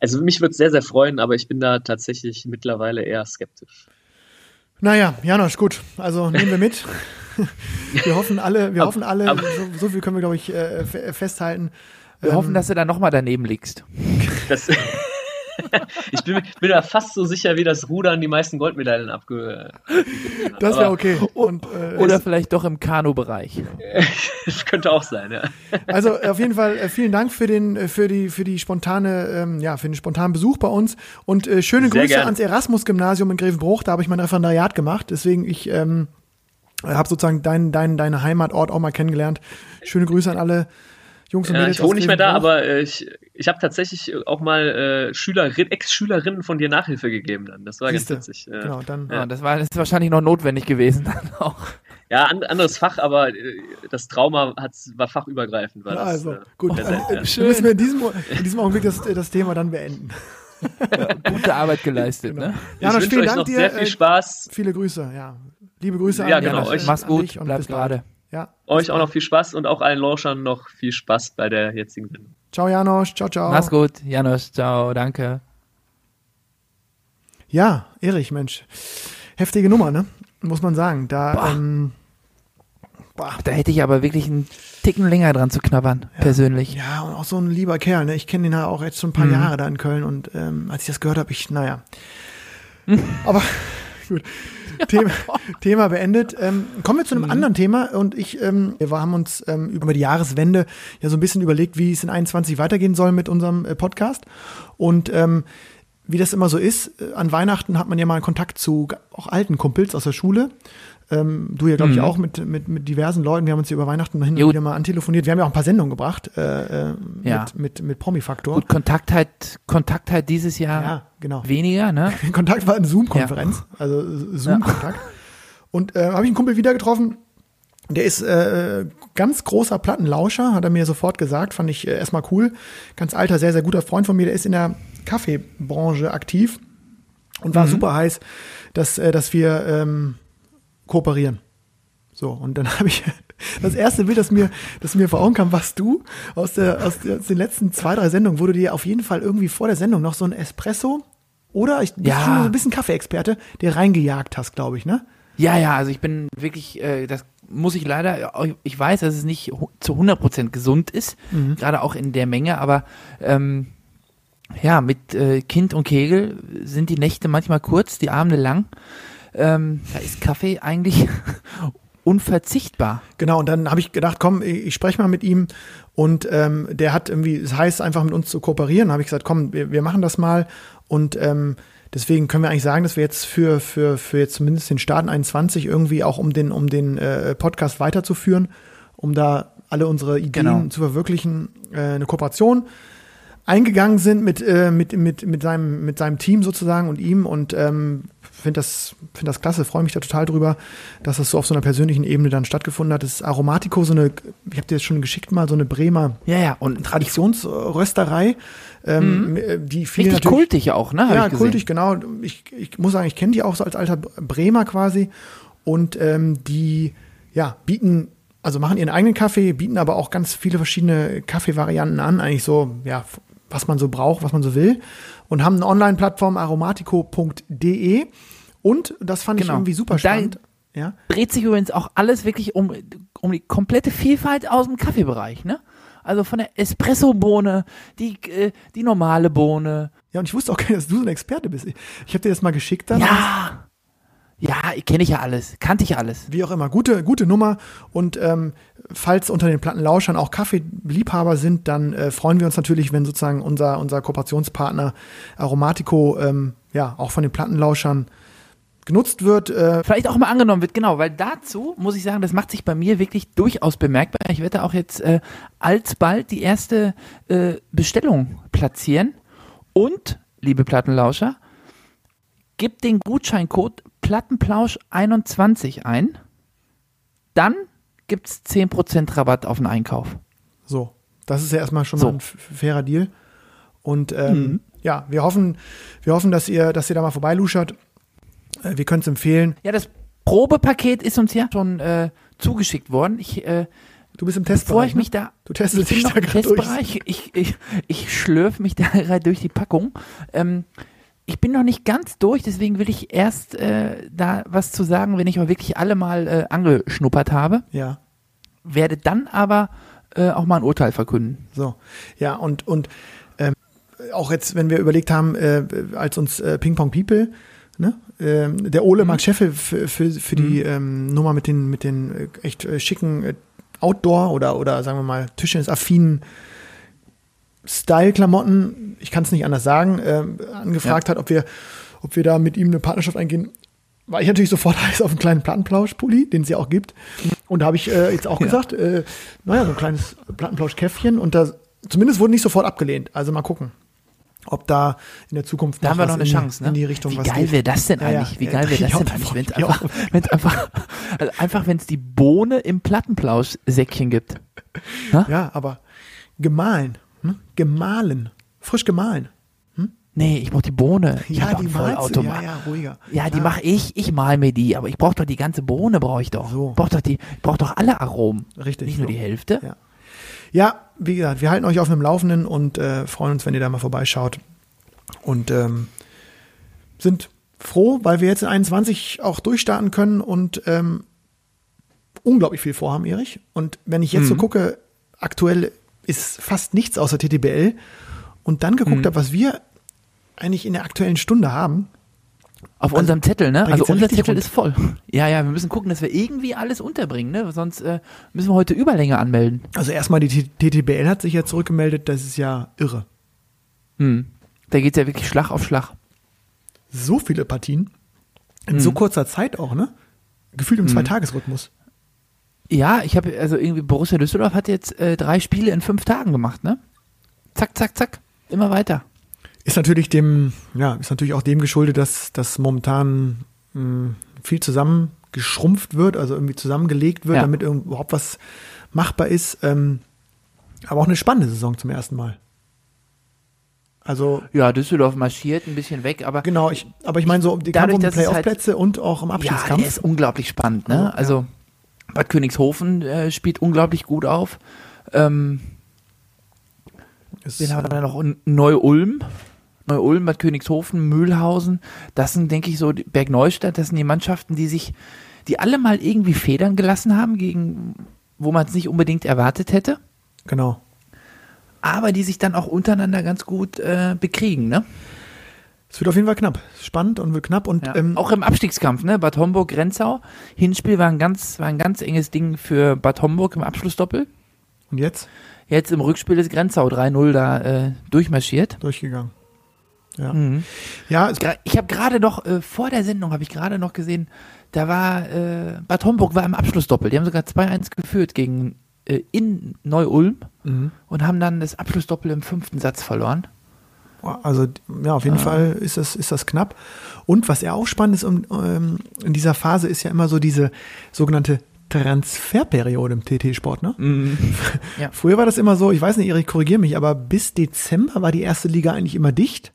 Also mich würde es sehr, sehr freuen, aber ich bin da tatsächlich mittlerweile eher skeptisch. Naja, Janosch, gut. Also nehmen wir mit. wir hoffen alle, wir hoffen alle, so, so viel können wir, glaube ich, äh, fe- festhalten. Wir Ähm, hoffen, dass du da nochmal daneben liegst. Das ich bin, mir- bin da fast so sicher, wie das Rudern die meisten Goldmedaillen abge. Das wäre okay. Und, äh, Oder vielleicht doch im Kanu-Bereich. Das könnte auch sein, ja. Also auf jeden Fall äh, vielen Dank für den äh, für die für die spontane ähm, ja für den spontanen Besuch bei uns und äh, schöne Sehr Grüße gerne. ans Erasmus Gymnasium in Grevenbruch. Da habe ich mein Referendariat gemacht. Deswegen ich ähm, habe sozusagen deinen dein, deine Heimatort auch mal kennengelernt. Schöne Grüße an alle Jungs und ja Mädels. ich wohne nicht mehr da, Grevenbruch. aber äh, ich, ich habe tatsächlich auch mal äh, Schülerin, Ex-Schülerinnen von dir Nachhilfe gegeben dann. Das war Siehste. ganz witzig. Ja, Genau, dann Ja, das war das ist wahrscheinlich noch notwendig gewesen dann auch. ja an, anderes Fach, aber äh, das Trauma hat's, war fachübergreifend. War ja, das, also äh, gut. sehr, Äh, sehr, äh, müssen wir in diesem in diesem Augenblick das, das Thema dann beenden. Gute Arbeit geleistet, Genau. ne? Ich Janosch, wünsche vielen euch Dank noch dir. sehr viel äh, Spaß. Viele Grüße, ja. Liebe Grüße Ja, an genau, euch. Mach's gut, und bleib bis bald. gerade. Ja. Euch auch noch viel Spaß und auch allen Lauschern noch viel Spaß bei der jetzigen Sendung. Ciao Janosch, ciao ciao. Mach's gut, Janusz, ciao, danke. Ja, Erich, Mensch. Heftige Nummer, ne? Muss man sagen. Da, Boah. ähm, boah, Da hätte ich aber wirklich einen Ticken länger dran zu knabbern, persönlich. ja, und auch so ein lieber Kerl, ne? Ich kenne den ja auch jetzt schon ein paar Mhm. Jahre da in Köln und ähm, als ich das gehört habe, ich, naja. Aber gut. Thema, Thema beendet. Ähm, kommen wir zu einem Mhm. anderen Thema und ich, ähm, wir haben uns ähm, über die Jahreswende ja so ein bisschen überlegt, wie es in 21 weitergehen soll mit unserem äh, Podcast und ähm, wie das immer so ist, äh, an Weihnachten hat man ja mal Kontakt zu auch alten Kumpels aus der Schule. Ähm, du ja, glaube ich, Mhm. auch mit, mit, mit diversen Leuten. Wir haben uns hier über Weihnachten hin und wieder mal antelefoniert. Wir haben ja auch ein paar Sendungen gebracht äh, äh, Ja. mit, mit, mit Promi-Faktor. Gut, Kontakt halt, Kontakt halt dieses Jahr Ja, genau. weniger, ne? Kontakt war eine Zoom-Konferenz, also äh, Zoom-Kontakt. Und äh, habe ich einen Kumpel wieder getroffen, der ist äh, ganz großer Plattenlauscher, hat er mir sofort gesagt, fand ich äh, erstmal cool. Ganz alter, sehr, sehr guter Freund von mir, der ist in der Kaffeebranche aktiv und war super heiß, dass, äh, dass wir ähm, kooperieren. So, und dann habe ich das erste Bild, das mir, das mir vor Augen kam, warst du aus, der, aus, der, aus den letzten zwei, drei Sendungen, wo du dir auf jeden Fall irgendwie vor der Sendung noch so ein Espresso oder ich bist Ja. schon so ein bisschen Kaffeeexperte, der reingejagt hast, glaube ich, ne? Ja, ja, also ich bin wirklich, äh, das muss ich leider, ich weiß, dass es nicht zu 100% gesund ist, Mhm. gerade auch in der Menge, aber ähm, ja, mit äh, Kind und Kegel sind die Nächte manchmal kurz, die Abende lang. Ähm, da ist Kaffee eigentlich unverzichtbar. Genau, und dann habe ich gedacht, komm, ich, spreche mal mit ihm und ähm, der hat irgendwie, es heißt einfach mit uns zu kooperieren, habe ich gesagt, komm, wir, wir machen das mal und ähm, deswegen können wir eigentlich sagen, dass wir jetzt für, für, für jetzt zumindest den Start 21 irgendwie auch um den, um den äh, Podcast weiterzuführen, um da alle unsere Ideen Genau. zu verwirklichen, äh, eine Kooperation eingegangen sind mit, äh, mit, mit, mit, seinem, mit seinem Team sozusagen und ihm und ähm, finde das, find das klasse, freue mich da total drüber, dass das so auf so einer persönlichen Ebene dann stattgefunden hat. Das ist Aromatico, so eine, ich habe dir jetzt schon geschickt mal, so eine Bremer Ja, ja, und Traditionsrösterei, ähm, die viele richtig kultig auch, ne? ja, kultig, genau. Ich, ich muss sagen, ich kenne die auch so als alter Bremer quasi. Und ähm, die ja, bieten, also machen ihren eigenen Kaffee, bieten aber auch ganz viele verschiedene Kaffeevarianten an, eigentlich so, ja, was man so braucht, was man so will. Und haben eine Online-Plattform aromatico.de. Und das fand ich Genau. irgendwie super spannend. Ja. dreht sich übrigens auch alles wirklich um, um die komplette Vielfalt aus dem Kaffeebereich, ne? Also von der Espresso-Bohne, die, äh, die normale Bohne. ja, und ich wusste auch gar nicht, dass du so ein Experte bist. Ich, ich habe dir das mal geschickt dann. Ja, ja, kenne ich ja alles, kannte ich ja alles. Wie auch immer, gute, gute Nummer. Und ähm, falls unter den Plattenlauschern auch Kaffeeliebhaber sind, dann äh, freuen wir uns natürlich, wenn sozusagen unser, unser Kooperationspartner Aromatico ähm, ja auch von den Plattenlauschern genutzt wird. Äh, Vielleicht auch mal angenommen wird, genau, weil dazu muss ich sagen, das macht sich bei mir wirklich durchaus bemerkbar. Ich werde auch jetzt äh, alsbald die erste äh, Bestellung platzieren. Und, liebe Plattenlauscher, gebt den Gutscheincode Plattenplausch21 ein. Dann gibt's 10% Rabatt auf den Einkauf. so, das ist ja erstmal schon So. mal ein fairer Deal. Und ähm, Mhm. ja, wir hoffen, wir hoffen, dass ihr, dass ihr da mal vorbeiluschert. Äh, wir können es empfehlen. Ja, das Probepaket ist uns ja schon äh, zugeschickt worden. Ich, äh, Du bist im bevor Testbereich. ich mich ne? da Du testest ich dich da gerade durch. Ich, ich, ich schlürfe mich da gerade durch die Packung. Ähm, ich bin noch nicht ganz durch, deswegen will ich erst äh, da was zu sagen, wenn ich mal wirklich alle mal äh, angeschnuppert habe. Ja. Werde dann aber äh, auch mal ein Urteil verkünden. So, ja, und, und ähm, auch jetzt, wenn wir überlegt haben, äh, als uns äh, Ping Pong People, ne, ähm, der Ole Mark Scheffel für, für, für die ähm, Nummer mit den, mit den äh, echt äh, schicken äh, Outdoor- oder, oder sagen wir mal Tischtennis-affinen Style-Klamotten, ich kann es nicht anders sagen, ähm, angefragt hat, ob wir, ob wir da mit ihm eine Partnerschaft eingehen, war ich natürlich sofort heiß auf einen kleinen Plattenplausch-Pulli, den es ja auch gibt. Und da habe ich äh, jetzt auch gesagt, äh, naja, so ein kleines Plattenplausch-Käffchen und da zumindest wurde nicht sofort abgelehnt. Also mal gucken, ob da in der Zukunft Da haben wir noch eine in, die- Chance, ne? in die Richtung Wie was geil wäre das denn Ja, ja. eigentlich? Wie Ja, geil wäre das denn eigentlich, wenn es einfach, wenn's einfach, also einfach, wenn es die Bohne im Plattenplausch-Säckchen gibt. Ja, aber gemahlen, ne? gemahlen, frisch gemahlen. Nee, ich brauch die Bohne. Ich Ja, die malst du. Ja, ja, ruhiger. Ja, die mache ich, ich mal mir die, aber ich brauche doch die ganze Bohne, brauche ich doch. So. Brauch doch die, ich brauche doch alle Aromen. Richtig, Nicht nur so. die Hälfte. Ja. Ja, wie gesagt, wir halten euch auf dem Laufenden und äh, freuen uns, wenn ihr da mal vorbeischaut. Und ähm, sind froh, weil wir jetzt in 21 auch durchstarten können und ähm, unglaublich viel vorhaben, Erich. Und wenn ich jetzt so gucke, aktuell ist fast nichts außer TTBL und dann geguckt habe, was wir eigentlich in der aktuellen Stunde haben, Auf Also, unserem Zettel, ne? Also unser Zettel rund. ist voll. Ja, ja, wir müssen gucken, dass wir irgendwie alles unterbringen, ne? Sonst äh, müssen wir heute Überlänge anmelden. also erstmal die TTBL hat sich ja zurückgemeldet, das ist ja irre. Hm. Da geht's ja wirklich Schlag auf Schlag. So viele Partien in so kurzer Zeit auch, ne? gefühlt im Zweitagesrhythmus. Ja, ich habe, also irgendwie Borussia Düsseldorf hat jetzt äh, drei Spiele in fünf Tagen gemacht, ne? Zack, zack, zack. Immer weiter. Ist natürlich dem, ja, ist natürlich auch dem geschuldet, dass das momentan mh, viel zusammengeschrumpft wird, also irgendwie zusammengelegt wird, Ja. damit irgend- überhaupt was machbar ist. Ähm, aber auch eine spannende Saison zum ersten Mal. Also Ja, Düsseldorf marschiert ein bisschen weg, aber genau, ich, aber ich meine so die Dadurch, Kampf um die dass halt- Playoff-Plätze und auch im ja, Abstiegskampf. der ist unglaublich spannend, ne? Also, ja. Bad Königshofen äh, spielt unglaublich gut auf. Ähm, Wen haben wir da noch? Neu-Ulm. Neu-Ulm, Bad Königshofen, Mühlhausen. Das sind, denke ich, so Bergneustadt. Das sind die Mannschaften, die sich, die alle mal irgendwie Federn gelassen haben, gegen, wo man es nicht unbedingt erwartet hätte. genau. Aber die sich dann auch untereinander ganz gut äh, bekriegen, ne? Es wird auf jeden Fall knapp. Spannend und wird knapp und Ja. ähm, auch im Abstiegskampf, ne? Bad Homburg, Grenzau. Hinspiel war ein ganz, war ein ganz enges Ding für Bad Homburg im Abschlussdoppel. und jetzt Jetzt im Rückspiel ist Grenzau 3-0 da äh, durchmarschiert. durchgegangen. Ja, Mhm. ja Ich habe gerade noch, äh, vor der Sendung habe ich gerade noch gesehen, da war, äh, Bad Homburg war im Abschlussdoppel. Die haben sogar 2-1 geführt gegen äh, in Neu-Ulm mhm. und haben dann das Abschlussdoppel im fünften Satz verloren. Also ja, auf jeden Fall ist das, ist das knapp. Und was ja auch spannend ist um, ähm, in dieser Phase ist ja immer so diese sogenannte Transferperiode im TT-Sport. Ne? Ja. Früher war das immer so, ich weiß nicht, Erik, korrigier mich, aber bis Dezember war die erste Liga eigentlich immer dicht.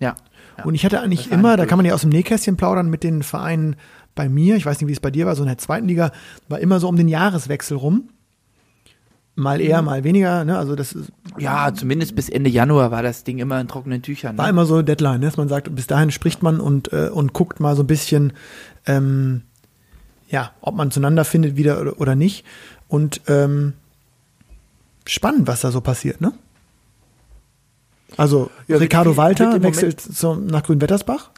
Ja. ja. Und ich hatte eigentlich immer, nicht da kann man ja aus dem Nähkästchen plaudern mit den Vereinen bei mir, ich weiß nicht, wie es bei dir war, so in der zweiten Liga, war immer so um den Jahreswechsel rum. Mal eher, mal weniger, ne? Also das ist, ja, zumindest bis Ende Januar war das Ding immer in trockenen Tüchern. war Ne? immer so Deadline, ne? dass man sagt, bis dahin spricht man und, äh, und guckt mal so ein bisschen, ähm, ja, ob man zueinander findet wieder oder, oder nicht. Und ähm, spannend, was da so passiert, ne? Also Ja, Ricardo Walter wechselt zum, nach Grünwettersbach.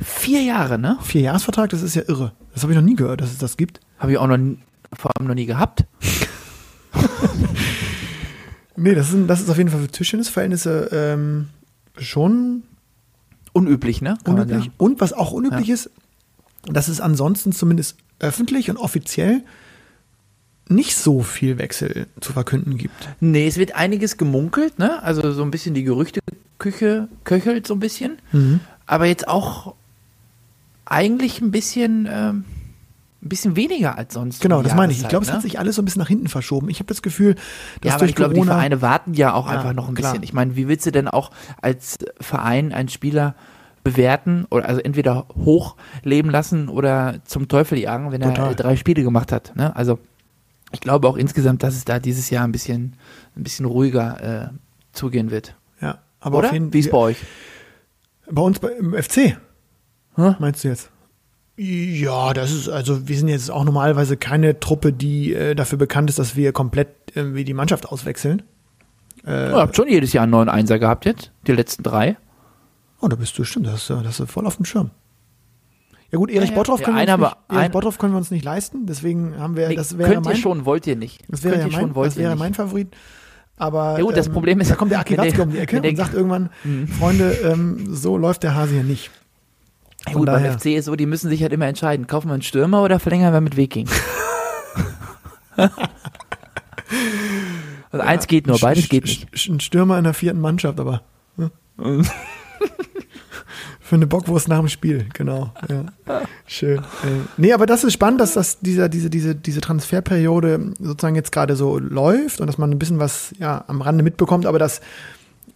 Vier Jahre, ne? Vierjahresvertrag, das ist ja irre. Das habe ich noch nie gehört, dass es das gibt. Habe ich auch noch, vor allem noch nie gehabt. Nee, das ist, das ist auf jeden Fall für Tischtennisverhältnisse ähm, schon Unüblich, ne? Kann unüblich. sagen. Und was auch unüblich ist, dass es ansonsten zumindest öffentlich und offiziell nicht so viel Wechsel zu verkünden gibt. Nee, es wird einiges gemunkelt, ne? Also so ein bisschen die Gerüchteküche köchelt so ein bisschen. Mhm. Aber jetzt auch eigentlich ein bisschen, ähm, ein bisschen weniger als sonst. Genau, um das meine ich. Ich glaube, es ne? hat sich alles so ein bisschen nach hinten verschoben. Ich habe das Gefühl, dass ja, aber durch ich glaube, die Vereine warten ja auch Ja, einfach noch ein klar. bisschen. Ich meine, wie willst du denn auch als Verein einen Spieler bewerten oder also entweder hochleben lassen oder zum Teufel jagen, wenn Total. er drei Spiele gemacht hat. Ne? Also ich glaube auch insgesamt, dass es da dieses Jahr ein bisschen, ein bisschen ruhiger äh, zugehen wird. ja, aber oder? auf jeden Wie ist bei euch? bei uns bei, im FC Hä? meinst du jetzt? Ja, das ist also wir sind jetzt auch normalerweise keine Truppe, die äh, dafür bekannt ist, dass wir komplett irgendwie die Mannschaft auswechseln. Äh, Ihr habt schon jedes Jahr einen neuen Einser gehabt jetzt, die letzten drei. Oh, da bist du, stimmt, das ist, ja- das ist voll auf dem Schirm. Ja gut, Erich Ja. Bottroff Ja, können, wir uns nicht, aber- Erich Bottroff können wir uns nicht leisten, deswegen haben wir, Nee, das wäre könnt mein, ihr schon, wollt ihr nicht. das wäre ja mein, schon, das wäre mein. Favorit. Aber Ja gut, das ähm, Problem ist, da kommt der Aki Watzke um die Ecke und sagt irgendwann, Mhm. Freunde, ähm, so läuft der Hase hier nicht. Ja, gut, beim daher. FC ist so, die müssen sich halt immer entscheiden, kaufen wir einen Stürmer oder verlängern wir mit Viking? also eins geht nur, beides geht nicht. Ein Stürmer in der vierten Mannschaft, aber. ne? Für eine Bockwurst nach dem Spiel, genau. Ja. Schön. Äh, nee, aber das ist spannend, dass das dieser, diese, diese, diese Transferperiode sozusagen jetzt gerade so läuft und dass man ein bisschen was ja, am Rande mitbekommt, aber dass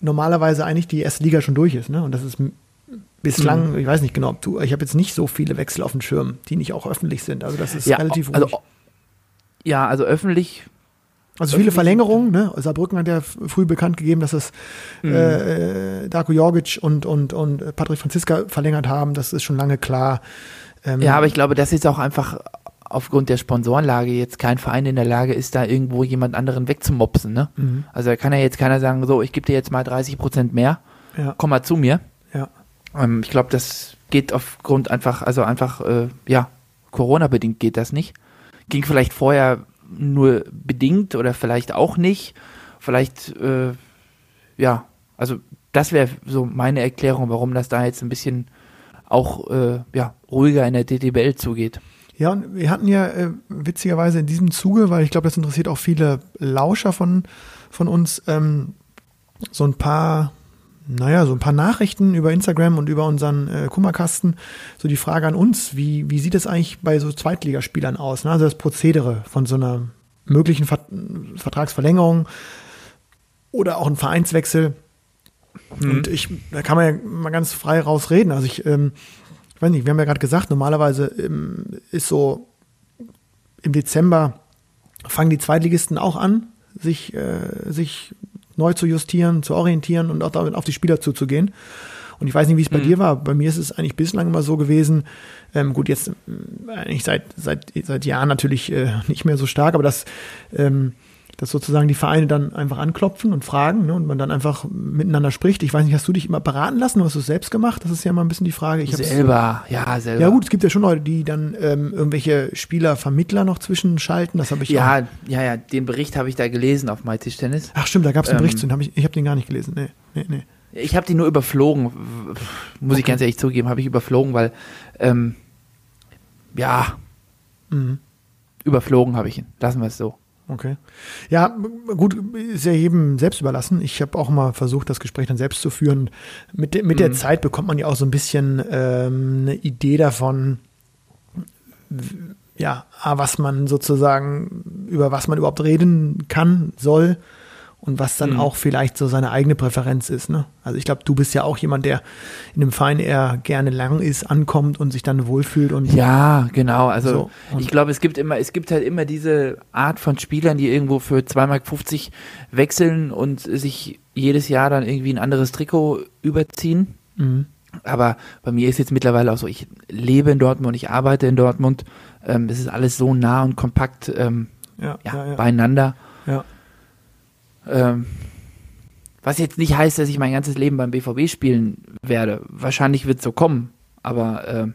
normalerweise eigentlich die erste Liga schon durch ist, ne? Und das ist bislang, ich weiß nicht genau, ob du, ich habe jetzt nicht so viele Wechsel auf dem Schirm, die nicht auch öffentlich sind. Also das ist relativ ruhig. also, ja, also öffentlich, Also viele Verlängerungen, ne? Saarbrücken hat ja früh bekannt gegeben, dass es Mhm. äh, Darko Jorgic und, und, und Patrick Franziska verlängert haben. Das ist schon lange klar. Ähm, ja, aber ich glaube, dass jetzt auch einfach aufgrund der Sponsorenlage jetzt kein Verein in der Lage ist, da irgendwo jemand anderen wegzumopsen, ne? Mhm. Also da kann ja jetzt keiner sagen, so, ich gebe dir jetzt mal 30 Prozent mehr, ja, komm mal zu mir. Ähm, ich glaube, das geht aufgrund einfach, also einfach, äh, ja, Corona-bedingt geht das nicht. Ging vielleicht vorher nur bedingt oder vielleicht auch nicht. Vielleicht, äh, ja, also das wäre so meine Erklärung, warum das da jetzt ein bisschen auch äh, ja, ruhiger in der DTBL zugeht. Ja, und wir hatten ja äh, witzigerweise in diesem Zuge, weil ich glaube, das interessiert auch viele Lauscher von, von uns, ähm, so ein paar, naja, so ein paar Nachrichten über Instagram und über unseren äh, Kummerkasten. So die Frage an uns, wie, wie sieht es eigentlich bei so Zweitligaspielern aus? Ne? Also das Prozedere von so einer möglichen Ver Vertragsverlängerung oder auch ein Vereinswechsel. Mhm. Und ich, da kann man ja mal ganz frei rausreden. Also ich, ähm, ich weiß nicht, wir haben ja gerade gesagt, normalerweise ähm, ist so im Dezember fangen die Zweitligisten auch an, sich, äh, sich neu zu justieren, zu orientieren und auch damit auf die Spieler zuzugehen. Und ich weiß nicht, wie es bei Mhm. dir war. Bei mir ist es eigentlich bislang immer so gewesen. Ähm, gut, jetzt ähm, eigentlich seit seit seit Jahren natürlich äh, nicht mehr so stark, aber dass ähm, dass sozusagen die Vereine dann einfach anklopfen und fragen ne, und man dann einfach miteinander spricht. Ich weiß nicht, hast du dich immer beraten lassen oder hast du es selbst gemacht? Das ist ja mal ein bisschen die Frage. Ich selber, ja, selber. Ja gut, es gibt ja schon Leute, die dann ähm, irgendwelche Spieler-Vermittler noch zwischenschalten. Das habe ich auch. Ja, ja, ja, den Bericht habe ich da gelesen auf MyTischtennis. Ach stimmt, da gab es einen Ähm, Bericht zu. Hab ich ich habe den gar nicht gelesen. Nee, nee, nee. Ich habe die nur überflogen, muss ich Okay. ganz ehrlich zugeben, habe ich überflogen, weil, ähm, ja, Mhm. überflogen habe ich ihn. Lassen wir es so. Okay. Ja, gut, ist ja jedem selbst überlassen. Ich habe auch mal versucht, das Gespräch dann selbst zu führen. Mit, de, mit der Mhm. Zeit bekommt man ja auch so ein bisschen ähm, eine Idee davon, ja, A, was man sozusagen, über was man überhaupt reden kann, soll und was dann Mhm. auch vielleicht so seine eigene Präferenz ist. Ne? Also ich glaube, du bist ja auch jemand, der in einem Verein eher gerne lang ist, ankommt und sich dann wohlfühlt und Ja, genau. Also So, ich glaube, es gibt immer, es gibt halt immer diese Art von Spielern, die irgendwo für 2,50 Mark wechseln und sich jedes Jahr dann irgendwie ein anderes Trikot überziehen. Mhm. Aber bei mir ist jetzt mittlerweile auch so, ich lebe in Dortmund, ich arbeite in Dortmund. Ähm, es ist alles so nah und kompakt ähm, ja, ja, ja, beieinander. ja. Ähm, was jetzt nicht heißt, dass ich mein ganzes Leben beim BVB spielen werde. Wahrscheinlich wird es so kommen. Aber ähm,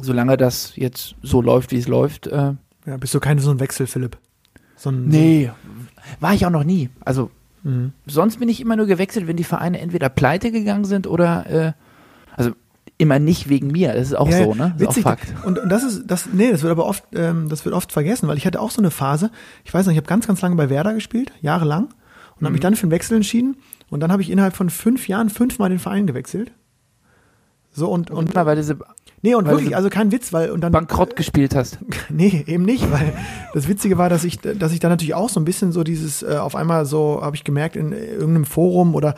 solange das jetzt so läuft, wie es läuft, äh, ja. Bist du kein so ein Wechsel, Philipp? So ein, nee, war ich auch noch nie. Also So, mhm. sonst bin ich immer nur gewechselt, wenn die Vereine entweder pleite gegangen sind oder äh, also immer nicht wegen mir. Das ist auch Ja, so, ne? Das ist Witzig. auch Fakt. Und, und das ist, das, nee, das wird aber oft, ähm, das wird oft vergessen, weil ich hatte auch so eine Phase, ich weiß noch, ich habe ganz, ganz lange bei Werder gespielt, jahrelang, und Mhm. habe mich dann für einen Wechsel entschieden. Und dann habe ich innerhalb von fünf Jahren fünfmal den Verein gewechselt. So und, und, Und immer, weil diese nee, und weil wirklich, also kein Witz, weil, und dann, bankrott gespielt hast. Nee, eben nicht, weil das Witzige war, dass ich, dass ich da natürlich auch so ein bisschen so dieses, äh, auf einmal so, habe ich gemerkt, in irgendeinem Forum oder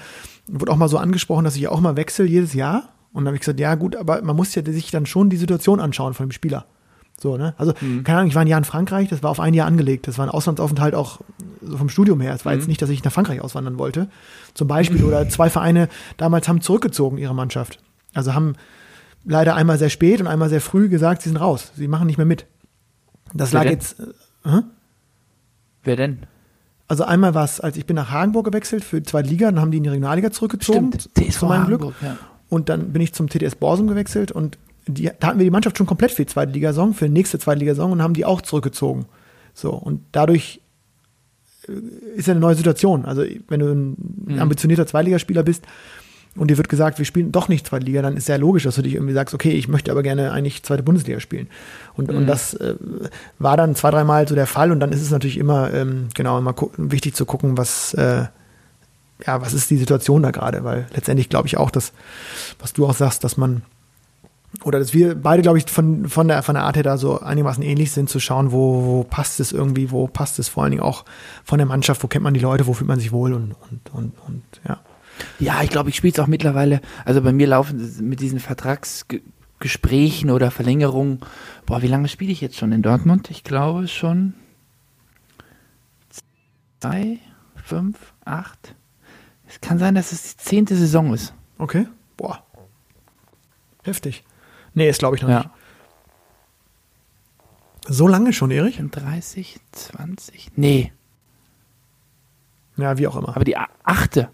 wurde auch mal so angesprochen, dass ich auch mal wechsle jedes Jahr. Und dann habe ich gesagt, ja gut, aber man muss ja sich dann schon die Situation anschauen von dem Spieler. So, ne? Also, keine Ahnung, ich war ein Jahr in Frankreich, das war auf ein Jahr angelegt. Das war ein Auslandsaufenthalt auch so vom Studium her. Es war jetzt nicht, dass ich nach Frankreich auswandern wollte. Zum Beispiel. Oder zwei Vereine damals haben zurückgezogen, ihre Mannschaft. Also haben leider einmal sehr spät und einmal sehr früh gesagt, sie sind raus. Sie machen nicht mehr mit. Das Wer lag denn? jetzt, äh, Wer denn? also einmal war es, als ich bin nach Hagenburg gewechselt für die zweite Liga, dann haben die in die Regionalliga zurückgezogen, zu meinem Glück. Hamburg, ja. Und dann bin ich zum TDS Borsum gewechselt und die, da hatten wir die Mannschaft schon komplett für die zweite Ligasaison, für die nächste zweite Ligasaison und haben die auch zurückgezogen. So, und dadurch äh, ist ja eine neue Situation. Also, wenn du ein ambitionierter Zweitligaspieler bist und dir wird gesagt, wir spielen doch nicht zweite Liga, dann ist ja logisch, dass du dich irgendwie sagst, okay, ich möchte aber gerne eigentlich zweite Bundesliga spielen. Und, und das äh, war dann zwei, dreimal so der Fall und dann ist es natürlich immer, ähm, genau, immer wichtig zu gucken, was, äh, ja, was ist die Situation da gerade? Weil letztendlich glaube ich auch, dass, was du auch sagst, dass man, oder dass wir beide, glaube ich, von, von, der, von der Art her da so einigermaßen ähnlich sind, zu schauen, wo, wo passt es irgendwie, wo passt es vor allen Dingen auch von der Mannschaft, wo kennt man die Leute, wo fühlt man sich wohl und, und, und, und ja. Ja, ich glaube, ich spiele es auch mittlerweile. Also bei mir laufen mit diesen Vertragsgesprächen oder Verlängerungen. Boah, wie lange spiele ich jetzt schon in Dortmund? Ich glaube schon zwei, fünf, acht. Es kann sein, dass es die zehnte Saison ist. Okay. Boah. Heftig. Nee, ist glaube ich noch nicht. Ja. So lange schon, Erich? 35, 20. Nee, Ja, wie auch immer. aber die achte.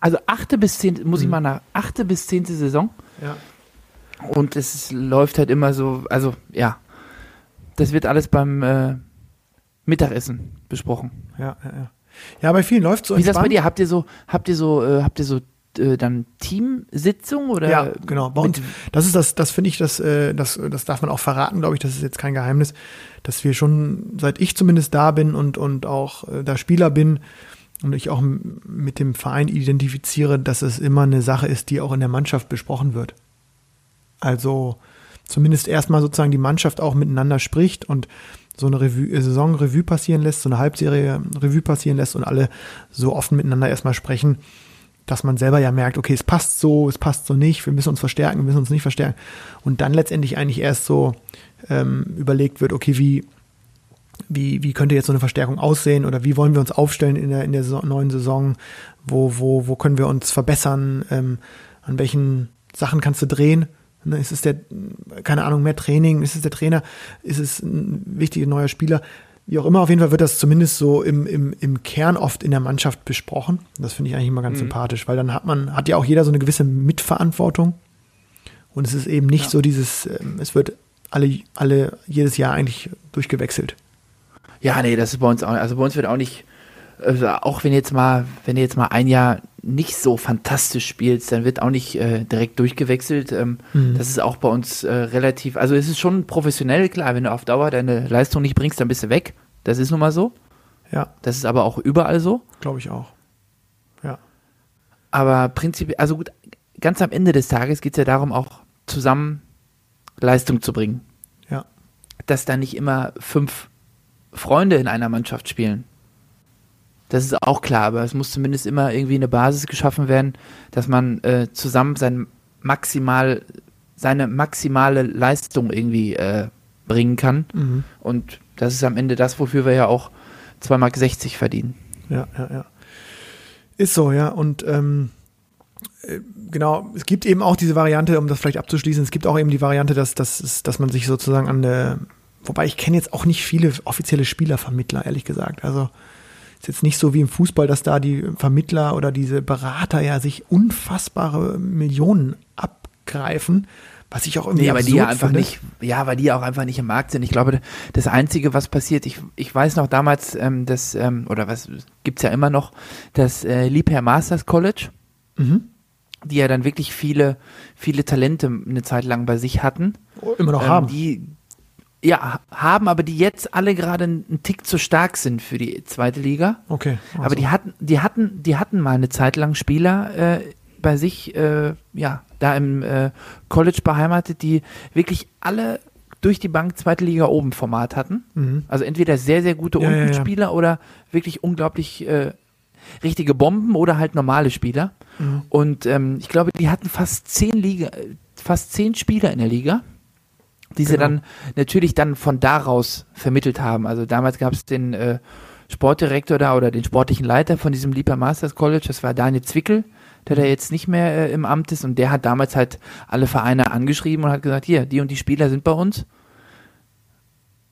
Also achte bis zehnte, muss ich mal nach achte bis zehnte Saison. Ja. Und es ist- läuft halt immer so, also ja, das wird alles beim äh, Mittagessen besprochen. Ja, ja, ja. Ja, bei vielen läuft so Wie ist das bei dir? Habt ihr so, habt ihr so, äh, habt ihr so äh, dann Teamsitzung oder? Ja, genau. Bei uns, das ist das, das finde ich, das, äh, das, das darf man auch verraten, glaube ich, das ist jetzt kein Geheimnis, dass wir schon, seit ich zumindest da bin und, und auch äh, da Spieler bin und ich auch mit dem Verein identifiziere, dass es immer eine Sache ist, die auch in der Mannschaft besprochen wird. Also zumindest erstmal sozusagen die Mannschaft auch miteinander spricht und so eine Revue, äh, Saison Revue passieren lässt, so eine Halbserie Revue passieren lässt und alle so offen miteinander erstmal sprechen, dass man selber ja merkt, okay, es passt so, es passt so nicht, wir müssen uns verstärken, wir müssen uns nicht verstärken. Und dann letztendlich eigentlich erst so ähm, überlegt wird, okay, wie, wie, wie könnte jetzt so eine Verstärkung aussehen oder wie wollen wir uns aufstellen in der, in der Saison, neuen Saison, wo, wo, wo können wir uns verbessern, ähm, an welchen Sachen kannst du drehen. Ne, ist es der, keine Ahnung, mehr Training, ist es der Trainer, ist es ein wichtiger neuer Spieler, wie auch immer, auf jeden Fall wird das zumindest so im, im, im Kern oft in der Mannschaft besprochen. Das finde ich eigentlich immer ganz sympathisch, weil dann hat man, hat ja auch jeder so eine gewisse Mitverantwortung. Und es ist eben nicht so dieses, ähm, es wird alle, alle jedes Jahr eigentlich durchgewechselt. Ja, nee, das ist bei uns auch, also bei uns wird auch nicht, also auch wenn jetzt mal, wenn jetzt mal ein Jahr nicht so fantastisch spielst, dann wird auch nicht äh, direkt durchgewechselt. Ähm, Mhm. Das ist auch bei uns äh, relativ, also es ist schon professionell, klar, wenn du auf Dauer deine Leistung nicht bringst, dann bist du weg. Das ist nun mal so. Ja, Das ist aber auch überall so. glaube ich auch. Ja. Aber prinzipiell, also gut, ganz am Ende des Tages geht es ja darum, auch zusammen Leistung zu bringen. Ja. Dass da nicht immer fünf Freunde in einer Mannschaft spielen. Das ist auch klar, aber es muss zumindest immer irgendwie eine Basis geschaffen werden, dass man äh, zusammen sein maximal, seine maximale Leistung irgendwie äh, bringen kann. Mhm. Und das ist am Ende das, wofür wir ja auch 2,60 Mark verdienen. Ja, ja, ja. Ist so, ja. Und ähm, äh, genau, es gibt eben auch diese Variante, um das vielleicht abzuschließen, es gibt auch eben die Variante, dass, dass, dass man sich sozusagen an der, wobei ich kenne jetzt auch nicht viele offizielle Spielervermittler, ehrlich gesagt. Also ist jetzt nicht so wie im Fußball, dass da die Vermittler oder diese Berater ja sich unfassbare Millionen abgreifen, was ich auch irgendwie Nee, aber die ja einfach finde. nicht, ja, weil die ja auch einfach nicht im Markt sind. Ich glaube, das Einzige, was passiert, ich, ich weiß noch damals, ähm, das, ähm, oder was gibt's ja immer noch, das äh, Liebherr Masters College, Mhm. die ja dann wirklich viele, viele Talente eine Zeit lang bei sich hatten. Immer noch ähm, haben. Die, ja, haben, aber die jetzt alle gerade einen Tick zu stark sind für die zweite Liga. okay. Aber also. die hatten, die hatten, die hatten mal eine Zeit lang Spieler äh, bei sich, äh, ja, da im äh, College beheimatet, die wirklich alle durch die Bank zweite Liga oben Format hatten. Mhm. Also entweder sehr, sehr gute Ja, ja, ja. Untenspieler oder wirklich unglaublich äh, richtige Bomben oder halt normale Spieler. Mhm. Und ähm, ich glaube, die hatten fast zehn Liga, äh, fast zehn Spieler in der Liga, die sie Genau. dann natürlich dann von daraus vermittelt haben. Also damals gab es den äh, Sportdirektor da oder den sportlichen Leiter von diesem Lieber Masters College, das war Daniel Zwickel, der da jetzt nicht mehr äh, im Amt ist und der hat damals halt alle Vereine angeschrieben und hat gesagt, hier, die und die Spieler sind bei uns.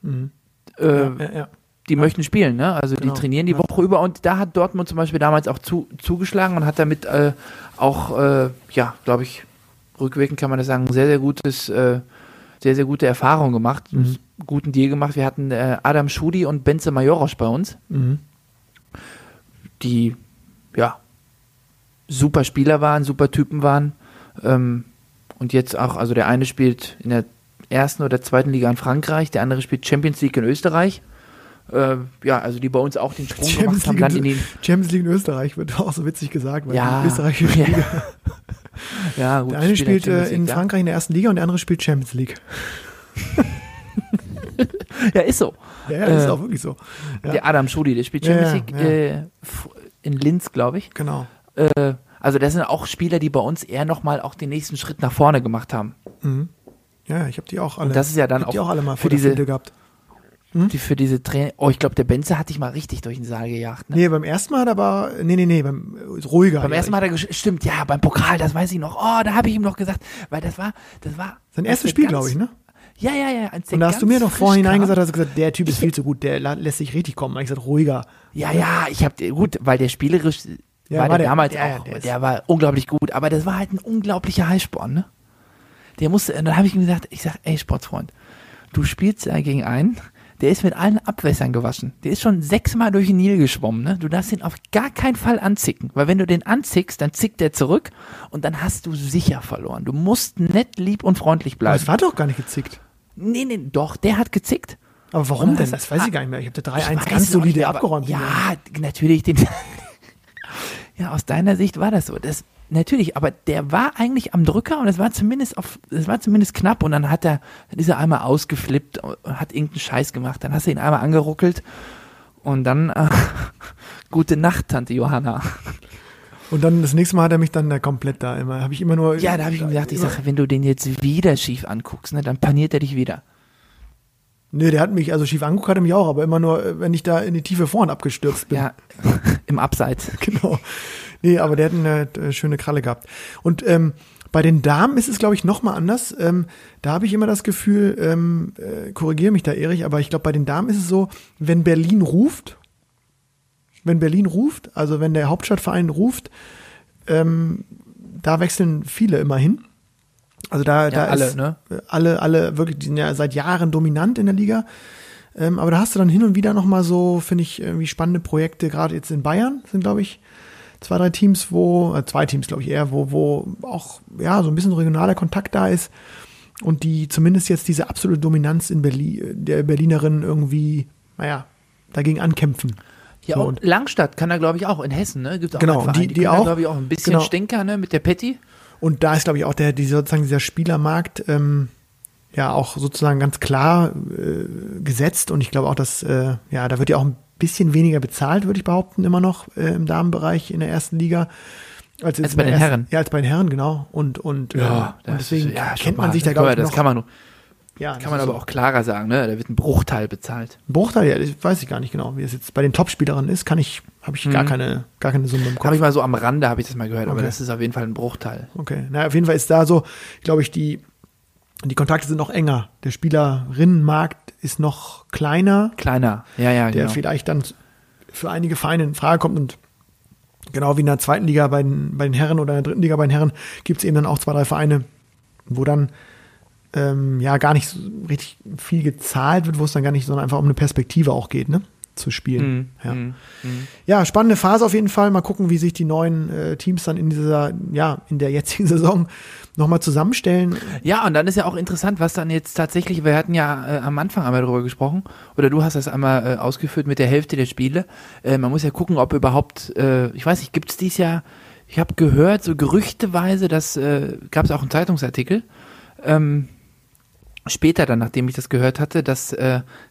Mhm. Äh, ja, ja, ja. die möchten spielen, ne? Also Genau, die trainieren die. Woche über und da hat Dortmund zum Beispiel damals auch zu, zugeschlagen und hat damit äh, auch, äh, ja, glaube ich, rückwirkend kann man das sagen, sehr, sehr gutes, äh, sehr, sehr gute Erfahrung gemacht, Mhm. einen guten Deal gemacht. Wir hatten äh, Adam Schudi und Benze Majorosch bei uns, Mhm. die, ja, super Spieler waren, super Typen waren. Ähm, und jetzt auch, also der eine spielt in der ersten oder zweiten Liga in Frankreich, der andere spielt Champions League in Österreich. Äh, ja, also die bei uns auch den Sprung Champions gemacht haben, dann in in- die, Champions League in Österreich wird auch so witzig gesagt, weil Ja. die österreichische Ja. Liga. ja, gut, Der eine spielt äh, in League, ja. Frankreich in der ersten Liga und der andere spielt Champions League. Ja, ist so. Ja, ja ist Äh, auch wirklich so. Ja, Der Adam Schudi, der spielt Champions League. Äh, in Linz, glaube ich. genau. Äh, also das sind auch Spieler, die bei uns eher nochmal auch den nächsten Schritt nach vorne gemacht haben. Mhm. Ja, ich habe die auch alle. Und das ist ja dann hab die auch auch alle mal für diese- Flinte gehabt. Die für diese Trainer. Oh, ich glaube, der Benze hat dich mal richtig durch den Saal gejagt. Ne? Nee, beim ersten Mal hat er aber, nee, nee, nee, beim äh, ruhiger. Beim ersten Mal hat er stimmt, ja, beim Pokal, das weiß ich noch. Oh, da habe ich ihm noch gesagt, weil das war, das war Sein erstes der Spiel, glaube ich, ne? Ja, ja, ja. der Und da hast du mir noch vorhinein kam. gesagt, hast du gesagt, der Typ ist viel zu gut, der lässt sich richtig kommen. Hab ich gesagt, ruhiger. Ja, ja, ich habe gut, weil der spielerisch Ja, war, war der, der- damals ja, auch, der der, war unglaublich gut, aber das war halt ein unglaublicher Highsporn, ne? Der musste, und dann habe ich ihm gesagt, ich sag, ey Sportsfreund, du spielst ja gegen einen, der ist mit allen Abwässern gewaschen. Der ist schon sechsmal durch den Nil geschwommen, ne? Du darfst ihn auf gar keinen Fall anzicken, weil wenn du den anzickst, dann zickt der zurück und dann hast du sicher verloren. Du musst nett, lieb und freundlich Aber bleiben. es war doch gar nicht gezickt. Nee, nee, doch, der hat gezickt. Aber warum Und denn? das- weiß ich gar nicht mehr. Ich habe der Ich 3-1 weiß ganz solide nicht, aber- abgeräumt. Ja, natürlich. Den, ja, aus deiner Sicht war das so. Das, natürlich, aber der war eigentlich am Drücker und es war zumindest auf, es war zumindest knapp und dann hat er, dann ist er einmal ausgeflippt und hat irgendeinen Scheiß gemacht. Dann hast du ihn einmal angeruckelt und dann äh, gute Nacht, Tante Johanna. Und dann das nächste Mal hat er mich dann da komplett da immer, habe ich immer nur. Ja, da habe ich mir gedacht, ich sage, wenn du den jetzt wieder schief anguckst, ne, dann paniert er dich wieder. Nee, der hat mich, also schief angeguckt hat er mich auch, aber immer nur, äh, wenn ich da in die Tiefe vorn abgestürzt bin. Ja, im Abseits. Genau. Nee, aber der hat eine äh, schöne Kralle gehabt. Und ähm, bei den Damen ist es, glaube ich, noch mal anders. Ähm, da habe ich immer das Gefühl, ähm, äh, korrigiere mich da, Erich, aber ich glaube, bei den Damen ist es so, wenn Berlin ruft, wenn Berlin ruft, also wenn der Hauptstadtverein ruft, ähm, da wechseln viele immer hin. Also da, da alle, ist ne? äh, alle, alle wirklich, die sind ja seit Jahren dominant in der Liga. Ähm, aber da hast du dann hin und wieder noch mal so, finde ich, irgendwie spannende Projekte, gerade jetzt in Bayern sind, glaube ich, zwei, drei Teams, wo, äh, zwei Teams, glaube ich, eher, wo, wo auch, ja, so ein bisschen regionaler Kontakt da ist und die zumindest jetzt diese absolute Dominanz in Berlin, der Berlinerin irgendwie, naja, dagegen ankämpfen. Ja, So, und Langstadt kann er, glaube ich, auch in Hessen, ne? Gibt auch Genau, die- die da, auch. glaube ich, auch ein bisschen Genau. Stinker, ne? Mit der Petty. Und da ist, glaube ich, auch der, die, sozusagen dieser Spielermarkt ähm, ja auch sozusagen ganz klar äh, gesetzt. Und ich glaube auch, dass, äh, ja, da wird ja auch ein bisschen weniger bezahlt, würde ich behaupten, immer noch äh, im Damenbereich in der ersten Liga. Als, Als bei den ersten- Herren. Ja, als bei den Herren, genau. Und, und, äh, und deswegen ja, schon kennt man sich da, glaube kann ich, man- noch. Das kann man, ja, kann das man ist aber so. auch klarer sagen, ne? Da wird ein Bruchteil bezahlt. Ein Bruchteil, ja, das weiß ich gar nicht genau, wie es jetzt bei den Topspielerinnen ist, kann ich, habe ich gar keine, gar keine Summe im Kopf. Habe ich mal so am Rande, habe ich das mal gehört, aber Okay. das ist auf jeden Fall ein Bruchteil. Okay, na auf jeden Fall ist da so, glaube ich, die, die Kontakte sind noch enger. Der Spielerinnenmarkt ist noch kleiner, Kleiner, ja, ja, der genau. vielleicht dann für einige Vereine in Frage kommt und genau wie in der zweiten Liga bei den, bei den Herren oder in der dritten Liga bei den Herren gibt es eben dann auch zwei, drei Vereine, wo dann ähm, ja gar nicht so richtig viel gezahlt wird, wo es dann gar nicht, sondern einfach um eine Perspektive auch geht, ne? Zu spielen. Mhm, Ja. mhm. Ja, spannende Phase auf jeden Fall. Mal gucken, wie sich die neuen äh, Teams dann in dieser, ja, in der jetzigen Saison nochmal zusammenstellen. Ja, und dann ist ja auch interessant, was dann jetzt tatsächlich, wir hatten ja äh, am Anfang einmal darüber gesprochen, oder du hast das einmal äh, ausgeführt mit der Hälfte der Spiele. Äh, man muss ja gucken, ob überhaupt, äh, ich weiß nicht, gibt es dies Jahr, ich habe gehört, so gerüchteweise, das äh, gab es auch einen Zeitungsartikel, ähm, später dann, nachdem ich das gehört hatte, dass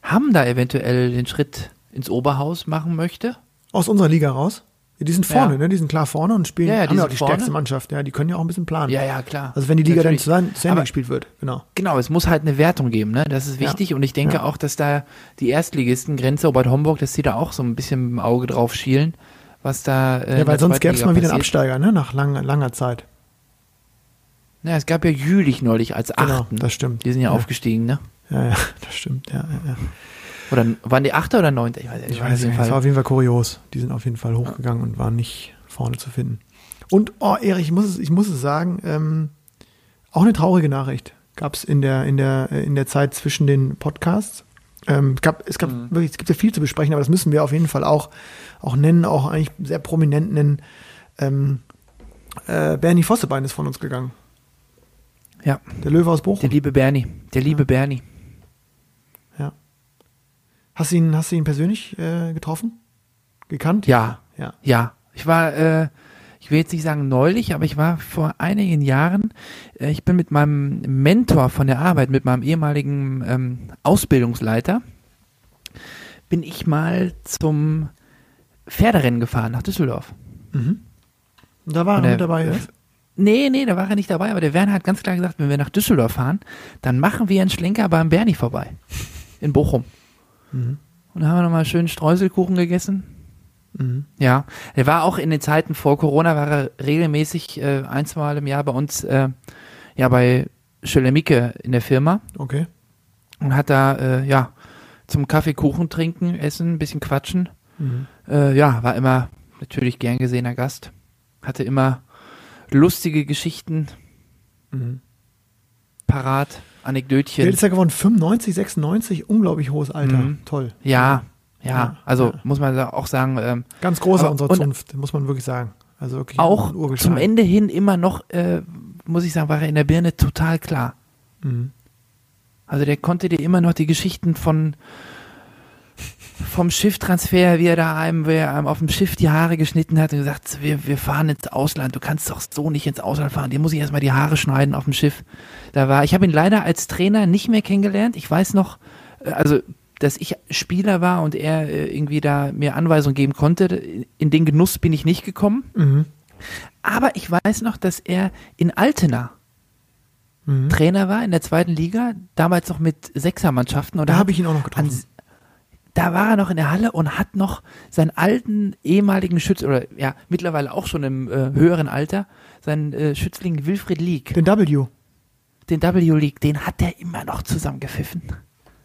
Hamm da eventuell den Schritt ins Oberhaus machen möchte. Aus unserer Liga raus. Ja, die sind vorne, Ja. ne? Die sind klar vorne und spielen, Ja, ja, die ja auch die vorne. stärkste Mannschaft. Ja, die können ja auch ein bisschen planen. Ja, ja, klar. Also wenn die Liga Natürlich. dann zu, Ende gespielt wird, genau. Genau, es muss halt eine Wertung geben, ne? Das ist wichtig und ich denke auch, dass da die Erstligisten, Grenze Bad Homburg, dass die da auch so ein bisschen im Auge drauf schielen, was da. Äh, ja, weil sonst gäbe es mal wieder einen. Absteiger, ne? Nach langer, langer Zeit. Ja, es gab ja Jülich neulich als Genau, Achten. das stimmt. Die sind ja, aufgestiegen, ne? Ja, ja, das stimmt. Ja, ja, ja. Oder waren die Achter oder Neunter? Ich weiß, Ich weiß nicht, es war auf jeden Fall kurios. Die sind auf jeden Fall hochgegangen und waren nicht vorne zu finden. Und, oh, Erich, ich muss es, ich muss es sagen, ähm, auch eine traurige Nachricht gab es in der, in, der, äh, in der Zeit zwischen den Podcasts. Ähm, es gab, es, gab Mhm. wirklich, es gibt ja viel zu besprechen, aber das müssen wir auf jeden Fall auch, auch nennen, auch eigentlich sehr prominent nennen. Ähm, äh, Bernie Vossebein ist von uns gegangen. Ja, Der Löwe aus Bochum. der liebe Bernie. Der liebe Bernie. Ja. Hast du ihn, hast du ihn persönlich äh, getroffen? Gekannt? Ja, Ja. Ja, ich war, äh, ich will jetzt nicht sagen neulich, aber ich war vor einigen Jahren, äh, ich bin mit meinem Mentor von der Arbeit, mit meinem ehemaligen ähm, Ausbildungsleiter, bin ich mal zum Pferderennen gefahren nach Düsseldorf. Mhm. Da war er der- mit dabei. äh, Nee, nee, da war er nicht dabei, aber der Werner hat ganz klar gesagt, wenn wir nach Düsseldorf fahren, dann machen wir einen Schlenker beim Bernie vorbei. In Bochum. Mhm. Und da haben wir nochmal schön Streuselkuchen gegessen. Mhm. Ja, er war auch in den Zeiten vor Corona, war er regelmäßig äh, ein, zwei Mal im Jahr bei uns, äh, ja, bei Schölemicke in der Firma Okay. und hat da, äh, ja, zum Kaffee, Kuchen trinken, essen, ein bisschen quatschen. Mhm. Äh, ja, war immer natürlich gern gesehener Gast. Hatte immer lustige Geschichten Mhm. parat. Anekdötchen. Alt ist er geworden? 95, 96? Unglaublich hohes Alter. Mhm. Toll. Ja, ja, Ja, also ja. muss man auch sagen, ähm, Ganz großer Aber- unserer Zunft, muss man wirklich sagen. Also wirklich auch zum Ende hin immer noch, äh, muss ich sagen, war er in der Birne total klar. Mhm. Also der konnte dir immer noch die Geschichten von vom Schifftransfer, wie er da einem, wie er einem auf dem Schiff die Haare geschnitten hat und gesagt, wir, wir fahren ins Ausland, du kannst doch so nicht ins Ausland fahren, dir muss ich erstmal die Haare schneiden auf dem Schiff. Da war, ich habe ihn leider als Trainer nicht mehr kennengelernt. Ich weiß noch, äh, also dass ich Spieler war und er äh, irgendwie da mir Anweisungen geben konnte, in den Genuss bin ich nicht gekommen. Mhm. Aber ich weiß noch, dass er in Altena Mhm. Trainer war in der zweiten Liga, damals noch mit Sechsermannschaften. Und Da habe ich ihn auch noch an, getroffen. Da war er noch in der Halle und hat noch seinen alten ehemaligen Schütz oder ja mittlerweile auch schon im äh, höheren Alter seinen äh, Schützling Wilfried League, Den W. den W League, den hat er immer noch zusammengepfiffen.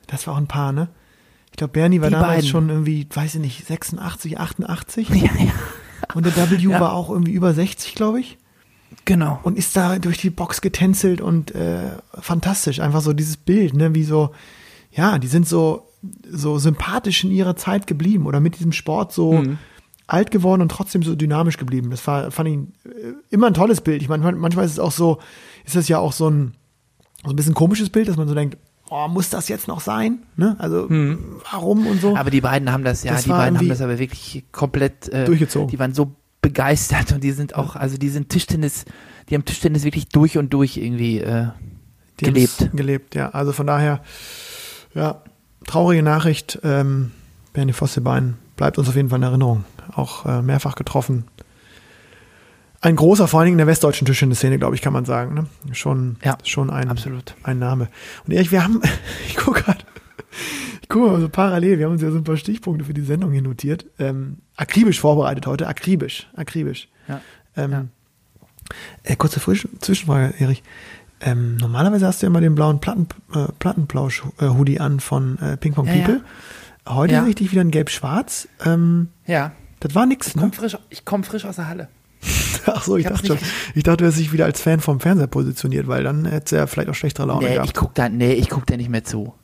Das war auch ein Paar, ne? Ich glaube, Bernie war Die damals beiden. schon irgendwie, weiß ich nicht, 86, 88. Ja, ja, Und der W Ja. war auch irgendwie über 60, glaube ich. genau. Und ist da durch die Box getänzelt und äh, fantastisch. Einfach so dieses Bild, ne? Wie so, ja, die sind so, so sympathisch in ihrer Zeit geblieben oder mit diesem Sport so Mhm. alt geworden und trotzdem so dynamisch geblieben. Das war, fand ich äh, immer ein tolles Bild. Ich meine, man- manchmal ist es auch so, ist das ja auch so ein, so ein bisschen komisches Bild, dass man so denkt, oh, muss das jetzt noch sein? Ne? Also, warum und so. Aber die beiden haben das, ja, Das die beiden haben das aber wirklich komplett äh, durchgezogen. Die waren so begeistert und die sind auch, also die sind Tischtennis, die haben Tischtennis wirklich durch und durch irgendwie äh, gelebt. Gelebt, ja. Also von daher, ja, traurige Nachricht. Ähm, Bernie Vossebein bleibt uns auf jeden Fall in Erinnerung. Auch äh, mehrfach getroffen. Ein großer, vor allen Dingen in der westdeutschen Tischtennis-Szene, glaube ich, kann man sagen. Ne? Schon, Ja, schon ein, absolut. ein Name. Und Erich, wir haben, ich gucke gerade, ich gucke mal so parallel, wir haben uns ja so ein paar Stichpunkte für die Sendung hier notiert. Ähm, akribisch vorbereitet heute, akribisch, akribisch. Ja. Ähm, Ja. äh, kurze Zwischenfrage, Erich. Ähm, normalerweise hast du ja immer den blauen Platten, äh, Plattenplausch-Hoodie an von äh, Ping Pong Ja, People. Heute Ja. sehe ich dich wieder in gelb-schwarz. Ähm, Ja, das war nix, ich ne? komme frisch, ich komm frisch aus der Halle. Ach so, ich, Ich dachte schon. Ich dachte, du hast dich wieder als Fan vom Fernseher positioniert, weil dann hättest du ja vielleicht auch schlechtere Laune Nee, gehabt. ich guck da, nee, ich guck da nicht mehr zu.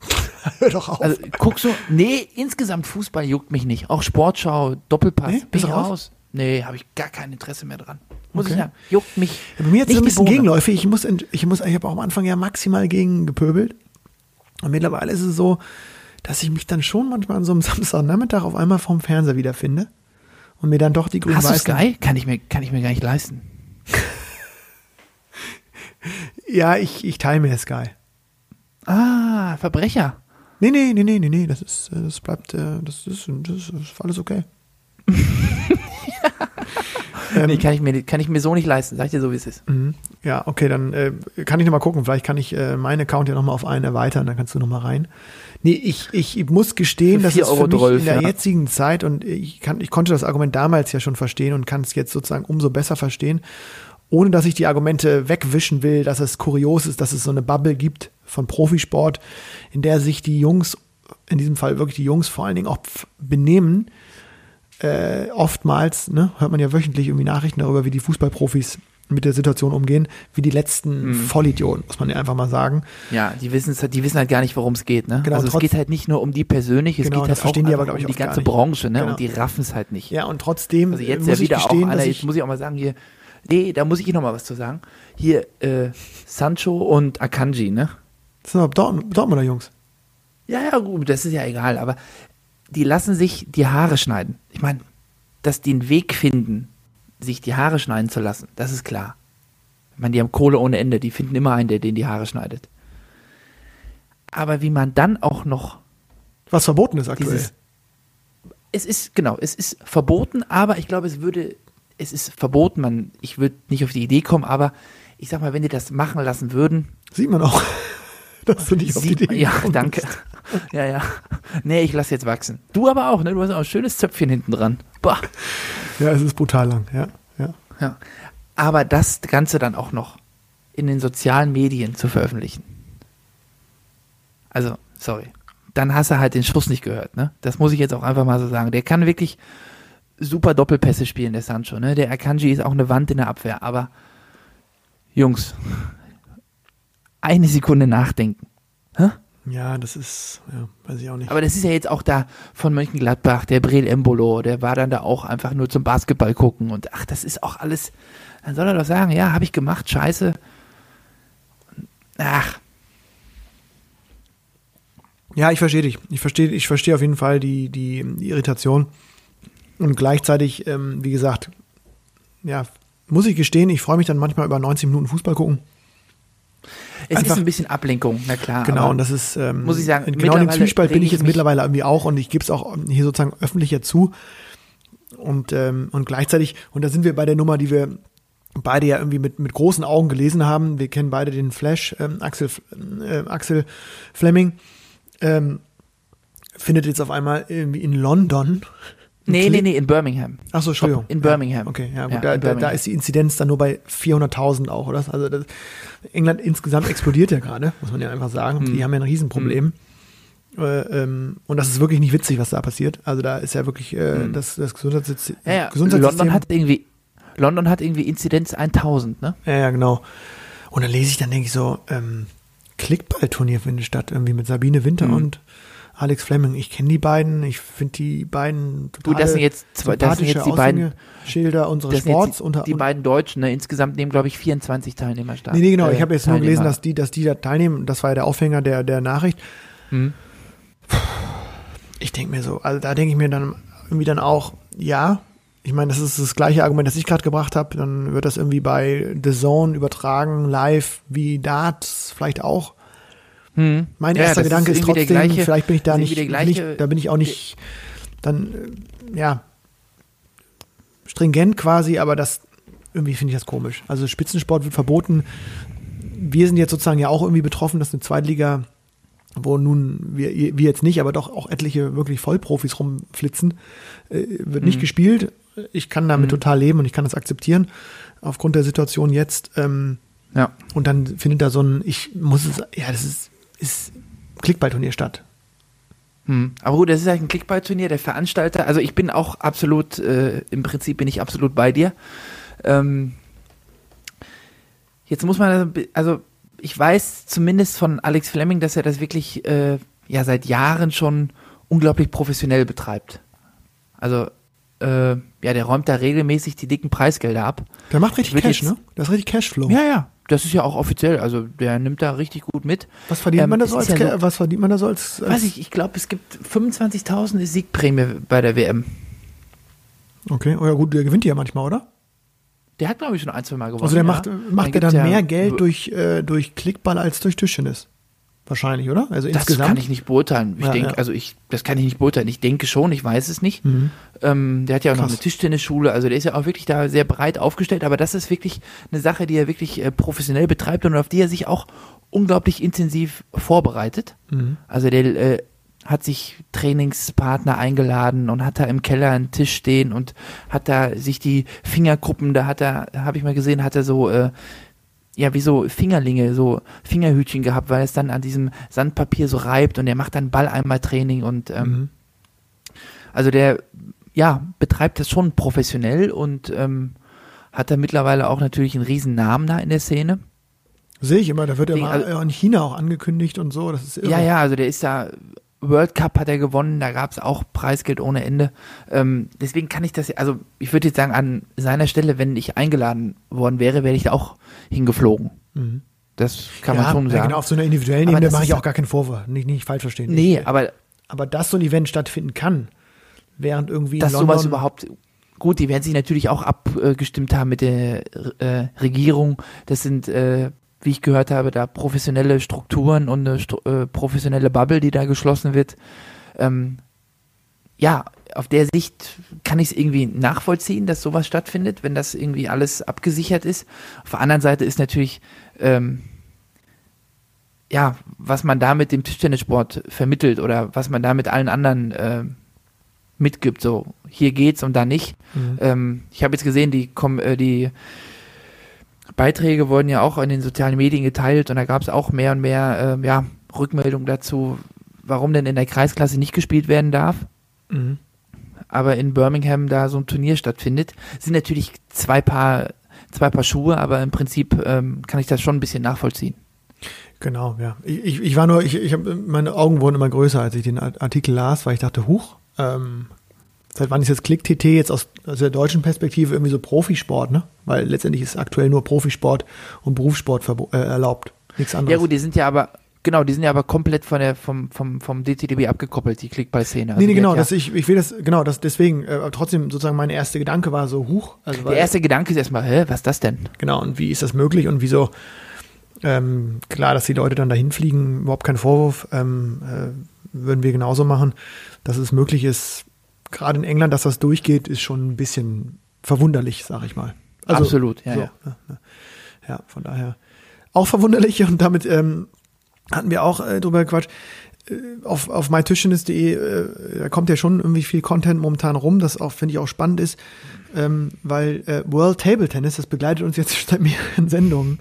Hör doch auf. Also guck so, nee, insgesamt Fußball juckt mich nicht. Auch Sportschau, Doppelpass, Nee, bin bist raus? raus. Nee, habe ich gar kein Interesse mehr dran. Muss ich Okay. sagen, juckt mich. Ja, bei mir jetzt ein bisschen gegenläufig. Ich muss, ich muss, ich habe auch am Anfang ja maximal gegen gepöbelt. Und mittlerweile ist es so, dass ich mich dann schon manchmal an so einem Samstagnachmittag auf einmal vorm Fernseher wiederfinde und mir dann doch die Hast du grün-weißen. Sky? Kann ich mir, kann ich mir gar nicht leisten. Ja, ich, ich teile mir Sky. Ah, Verbrecher. Nee, nee, nee, nee, nee, nee, das ist, äh, das bleibt, äh, das ist, das ist alles okay. Ähm, nee, kann ich, mir, kann ich mir so nicht leisten. Sag ich dir so, wie es ist. Mhm. Ja, okay, dann äh, kann ich noch mal gucken. Vielleicht kann ich äh, meinen Account ja noch mal auf einen erweitern, dann kannst du noch mal rein. Nee, ich, ich muss gestehen, dass 4,12 es für mich in der ja. jetzigen Zeit und ich, kann, ich konnte das Argument damals ja schon verstehen und kann es jetzt sozusagen umso besser verstehen, ohne dass ich die Argumente wegwischen will, dass es kurios ist, dass es so eine Bubble gibt von Profisport, in der sich die Jungs, in diesem Fall wirklich die Jungs vor allen Dingen auch benehmen, äh, oftmals, ne, hört man ja wöchentlich irgendwie Nachrichten darüber, wie die Fußballprofis mit der Situation umgehen, wie die letzten Mhm. Vollidioten, muss man ja einfach mal sagen. Ja, die wissen die wissen halt gar nicht, worum es geht, ne? Genau, also es geht halt nicht nur um die persönlich, es Genau, geht halt auch die aber, ich, um die ganze. Branche, ne? Genau. Und die raffen es halt nicht. Ja, und trotzdem Also jetzt muss ja ich wieder auch gestehen, einer, dass jetzt ich, muss ich auch mal sagen, hier, nee, da muss ich noch mal was zu sagen. Hier, äh, Sancho und Akanji, ne? das sind doch Dort Dortmunder Jungs. Ja, ja, gut, das ist ja egal, aber die lassen sich die Haare schneiden. Ich meine, dass die einen Weg finden, sich die Haare schneiden zu lassen, das ist klar. Ich meine, die haben Kohle ohne Ende, die finden immer einen, der denen die Haare schneidet. Aber wie man dann auch noch Was verboten ist aktuell. dieses. Es ist, genau, es ist verboten, aber ich glaube, es würde, es ist verboten, man, ich würde nicht auf die Idee kommen, aber ich sag mal, wenn die das machen lassen würden, Sieht man auch, dass du nicht auf die Sieht Idee ja, danke. Ja, ja. Nee, ich lasse jetzt wachsen. Du aber auch, ne? Du hast auch ein schönes Zöpfchen hinten dran. Boah. Ja, es ist brutal lang, ja. ja. Ja. Aber das Ganze dann auch noch in den sozialen Medien zu veröffentlichen. Also, sorry. Dann hast du halt den Schuss nicht gehört, ne? Das muss ich jetzt auch einfach mal so sagen. Der kann wirklich super Doppelpässe spielen, der Sancho, ne? Der Akanji ist auch eine Wand in der Abwehr, aber Jungs, eine Sekunde nachdenken. Hä? Ja, das ist, ja, weiß ich auch nicht. Aber das ist ja jetzt auch da von Mönchengladbach, der Brel Embolo, der war dann da auch einfach nur zum Basketball gucken und ach, das ist auch alles, dann soll er doch sagen, ja, habe ich gemacht, scheiße. Ach, Ja, ich verstehe dich. Ich verstehe, ich verstehe auf jeden Fall die, die, die Irritation. Und gleichzeitig, ähm, wie gesagt, ja, muss ich gestehen, ich freue mich dann manchmal über 90 Minuten Fußball gucken. Es Einfach- ist ein bisschen Ablenkung, na klar. Genau, und das ist, ähm, muss ich sagen, genau in dem Zwiespalt bin ich jetzt mittlerweile irgendwie auch und ich gebe es auch hier sozusagen öffentlich jetzt zu. Und, ähm, und gleichzeitig, und da sind wir bei der Nummer, die wir beide ja irgendwie mit, mit großen Augen gelesen haben. Wir kennen beide den Flash, ähm, Axel, äh, Axel Fleming. Ähm, findet jetzt auf einmal irgendwie in London. Nee, Clip- nee, nee, in Birmingham. Ach so, Entschuldigung. In Birmingham. Ja, okay, ja, gut, Ja, da, da, da ist die Inzidenz dann nur bei 400.000 auch, oder? Also das, England insgesamt explodiert ja gerade, muss man ja einfach sagen. Hm. Die haben ja ein Riesenproblem. Äh, ähm, und das ist wirklich nicht witzig, was da passiert. Also da ist ja wirklich äh, das, das Gesundheitssystem. Hm. Ja. Gesundheitssystem London hat irgendwie, London hat irgendwie Inzidenz 1000, ne? ja, ja, genau. Und dann lese ich, dann denke ich so, ähm, Klickballturnier findet statt, irgendwie mit Sabine Winter Mhm. und Alex Fleming. Ich kenne die beiden, ich finde die beiden total Gut, das sind jetzt zwei, das sind jetzt die beiden, Schilder unseres Sports. unter, die beiden Deutschen, ne? Insgesamt nehmen, glaube ich, 24 Teilnehmer statt. Nee, nee, genau. Äh, ich habe jetzt nur gelesen, Teilnehmer. dass die, dass die da teilnehmen. Das war ja der Aufhänger der, der Nachricht. Hm. Ich denke mir so, also da denke ich mir dann irgendwie dann auch, ja, ich meine, das ist das gleiche Argument, das ich gerade gebracht habe. Dann wird das irgendwie bei The Zone übertragen, live, wie Darts vielleicht auch. Hm. Mein Ja, erster Gedanke ist, der trotzdem, gleiche- vielleicht bin ich da ist nicht, gleiche- nicht, da bin ich auch nicht dann, äh, ja, stringent quasi, aber das, irgendwie finde ich das komisch. Also Spitzensport wird verboten. Wir sind jetzt sozusagen ja auch irgendwie betroffen, dass eine Zweitliga, wo nun wir, wir jetzt nicht, aber doch auch etliche wirklich Vollprofis rumflitzen, äh, wird nicht Mhm. gespielt. Ich kann damit Mhm. total leben und ich kann das akzeptieren aufgrund der Situation jetzt. Ähm, Ja. und dann findet da so ein, ich muss es, ja, das ist, ist Klickballturnier statt. Hm. Aber gut, das ist halt ein Klickballturnier, der Veranstalter, also ich bin auch absolut, äh, im Prinzip bin ich absolut bei dir. Ähm, jetzt muss man, also, ich weiß zumindest von Alex Fleming, dass er das wirklich äh, ja seit Jahren schon unglaublich professionell betreibt. Also äh, ja, der räumt da regelmäßig die dicken Preisgelder ab. Der macht richtig Cash, ne? Das ist richtig Cashflow. Ja, ja, das ist ja auch offiziell, also der nimmt da richtig gut mit. Was verdient Ähm, man da so als, ja Ca- was verdient man da so als, als Weiß ich, ich glaube, es gibt 25.000 ist Siegprämie bei der WM. Okay, oh ja gut, der gewinnt die ja manchmal, oder? Der hat, glaube ich, schon ein, zwei Mal gewonnen. Also der ja. macht, macht der gibt's dann ja- mehr Geld durch, äh, durch Klickball als durch Tischtennis? Wahrscheinlich, oder? Also Das insgesamt. kann ich nicht beurteilen. Ich Ja, denke, ja. also ich, das kann ich nicht beurteilen. Ich denke schon, ich weiß es nicht. Mhm. Ähm, der hat ja auch noch Krass. eine Tischtennisschule, also der ist ja auch wirklich da sehr breit aufgestellt, aber das ist wirklich eine Sache, die er wirklich äh, professionell betreibt und auf die er sich auch unglaublich intensiv vorbereitet. Mhm. Also der äh, hat sich Trainingspartner eingeladen und hat da im Keller einen Tisch stehen und hat da sich die Fingergruppen, da hat er, habe ich mal gesehen, hat er so äh, ja, wie so Fingerlinge, so Fingerhütchen gehabt, weil es dann an diesem Sandpapier so reibt und er macht dann Ball einmal Training und ähm, Mhm. also der ja betreibt das schon professionell und ähm, hat da mittlerweile auch natürlich einen riesen Namen da in der Szene. Sehe ich immer, da wird Deswegen, mal also- in China auch angekündigt und so. Das ist irre. Ja, ja, also der ist da World Cup hat er gewonnen, da gab es auch Preisgeld ohne Ende. Ähm, deswegen kann ich das, also ich würde jetzt sagen, an seiner Stelle, wenn ich eingeladen worden wäre, wäre ich da auch hingeflogen. Mhm. Das kann ja, man schon sagen. Genau, auf so einer individuellen Aber Ebene mache ich auch gar keinen Vorwurf. Nicht, nicht falsch verstehen. Nee, Ich- aber aber dass so ein Event stattfinden kann, während irgendwie dass sowas überhaupt gut, die werden sich natürlich auch abgestimmt haben mit der äh, Regierung. Das sind, äh, wie ich gehört habe, da professionelle Strukturen und eine Stru äh, professionelle Bubble, die da geschlossen wird. Ähm, ja, auf der Sicht kann ich es irgendwie nachvollziehen, dass sowas stattfindet, wenn das irgendwie alles abgesichert ist. Auf der anderen Seite ist natürlich ähm, ja, was man da mit dem Tischtennissport vermittelt oder was man da mit allen anderen äh, mitgibt. So, hier geht's und da nicht. Mhm. Ähm, ich habe jetzt gesehen, die, kom äh, die Beiträge wurden ja auch in den sozialen Medien geteilt und da gab es auch mehr und mehr äh, ja, Rückmeldungen dazu, warum denn in der Kreisklasse nicht gespielt werden darf. Mhm. Aber in Birmingham da so ein Turnier stattfindet, sind natürlich zwei Paar, zwei Paar Schuhe, aber im Prinzip ähm, kann ich das schon ein bisschen nachvollziehen. Genau, ja. Ich, ich war nur, ich, ich habe meine Augen wurden immer größer, als ich den Artikel las, weil ich dachte, huch, ähm, seit wann ist jetzt Klick-TT jetzt aus, aus der deutschen Perspektive irgendwie so Profisport, ne? Weil letztendlich ist aktuell nur Profisport und Berufssport äh, erlaubt. Nichts anderes. Ja gut, die sind ja aber, genau, die sind ja aber komplett von der, vom, vom, vom DTDB abgekoppelt, die Klickball-Szene. Also nee, nee, genau, ja, das, ich, ich will das, genau, das deswegen, äh, trotzdem sozusagen mein erster Gedanke war so, huch. Also, der erste Gedanke ist erstmal, hä, was ist das denn? Genau, und wie ist das möglich und wieso, ähm, klar, dass die Leute dann dahin fliegen, überhaupt kein Vorwurf, ähm, äh, würden wir genauso machen. Dass es möglich ist, gerade in England, dass das durchgeht, ist schon ein bisschen verwunderlich, sag ich mal. Also, Absolut, ja, so, ja. ja. Ja, von daher auch verwunderlich und damit ähm, hatten wir auch äh, drüber gequatscht. Äh, auf, auf mytischendes.de, äh, da kommt ja schon irgendwie viel Content momentan rum, das auch, finde ich, auch spannend ist ähm, weil äh, World Table Tennis, das begleitet uns jetzt seit mehreren Sendungen.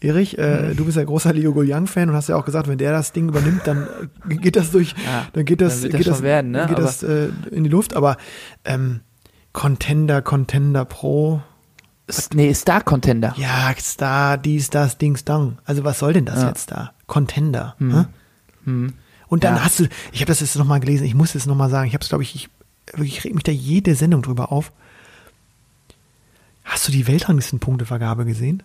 Erich, äh, mhm. du bist ja großer Leo Gouliang-Fan und hast ja auch gesagt, wenn der das Ding übernimmt, dann äh, geht das durch, ja, dann geht das, dann geht das, werden, ne? geht Aber das äh, in die Luft. Aber ähm, Contender, Contender Pro. Nee, Star Contender. Ja, Star, dies, das, Dings, Dang. Also was soll denn das ja. jetzt da? Contender. Hm. Hm. Und dann ja. hast du, ich habe das jetzt nochmal gelesen, ich muss es nochmal sagen, ich habe es, glaube ich, ich, ich reg mich da jede Sendung drüber auf. Hast du die Weltranglistenpunktevergabe gesehen?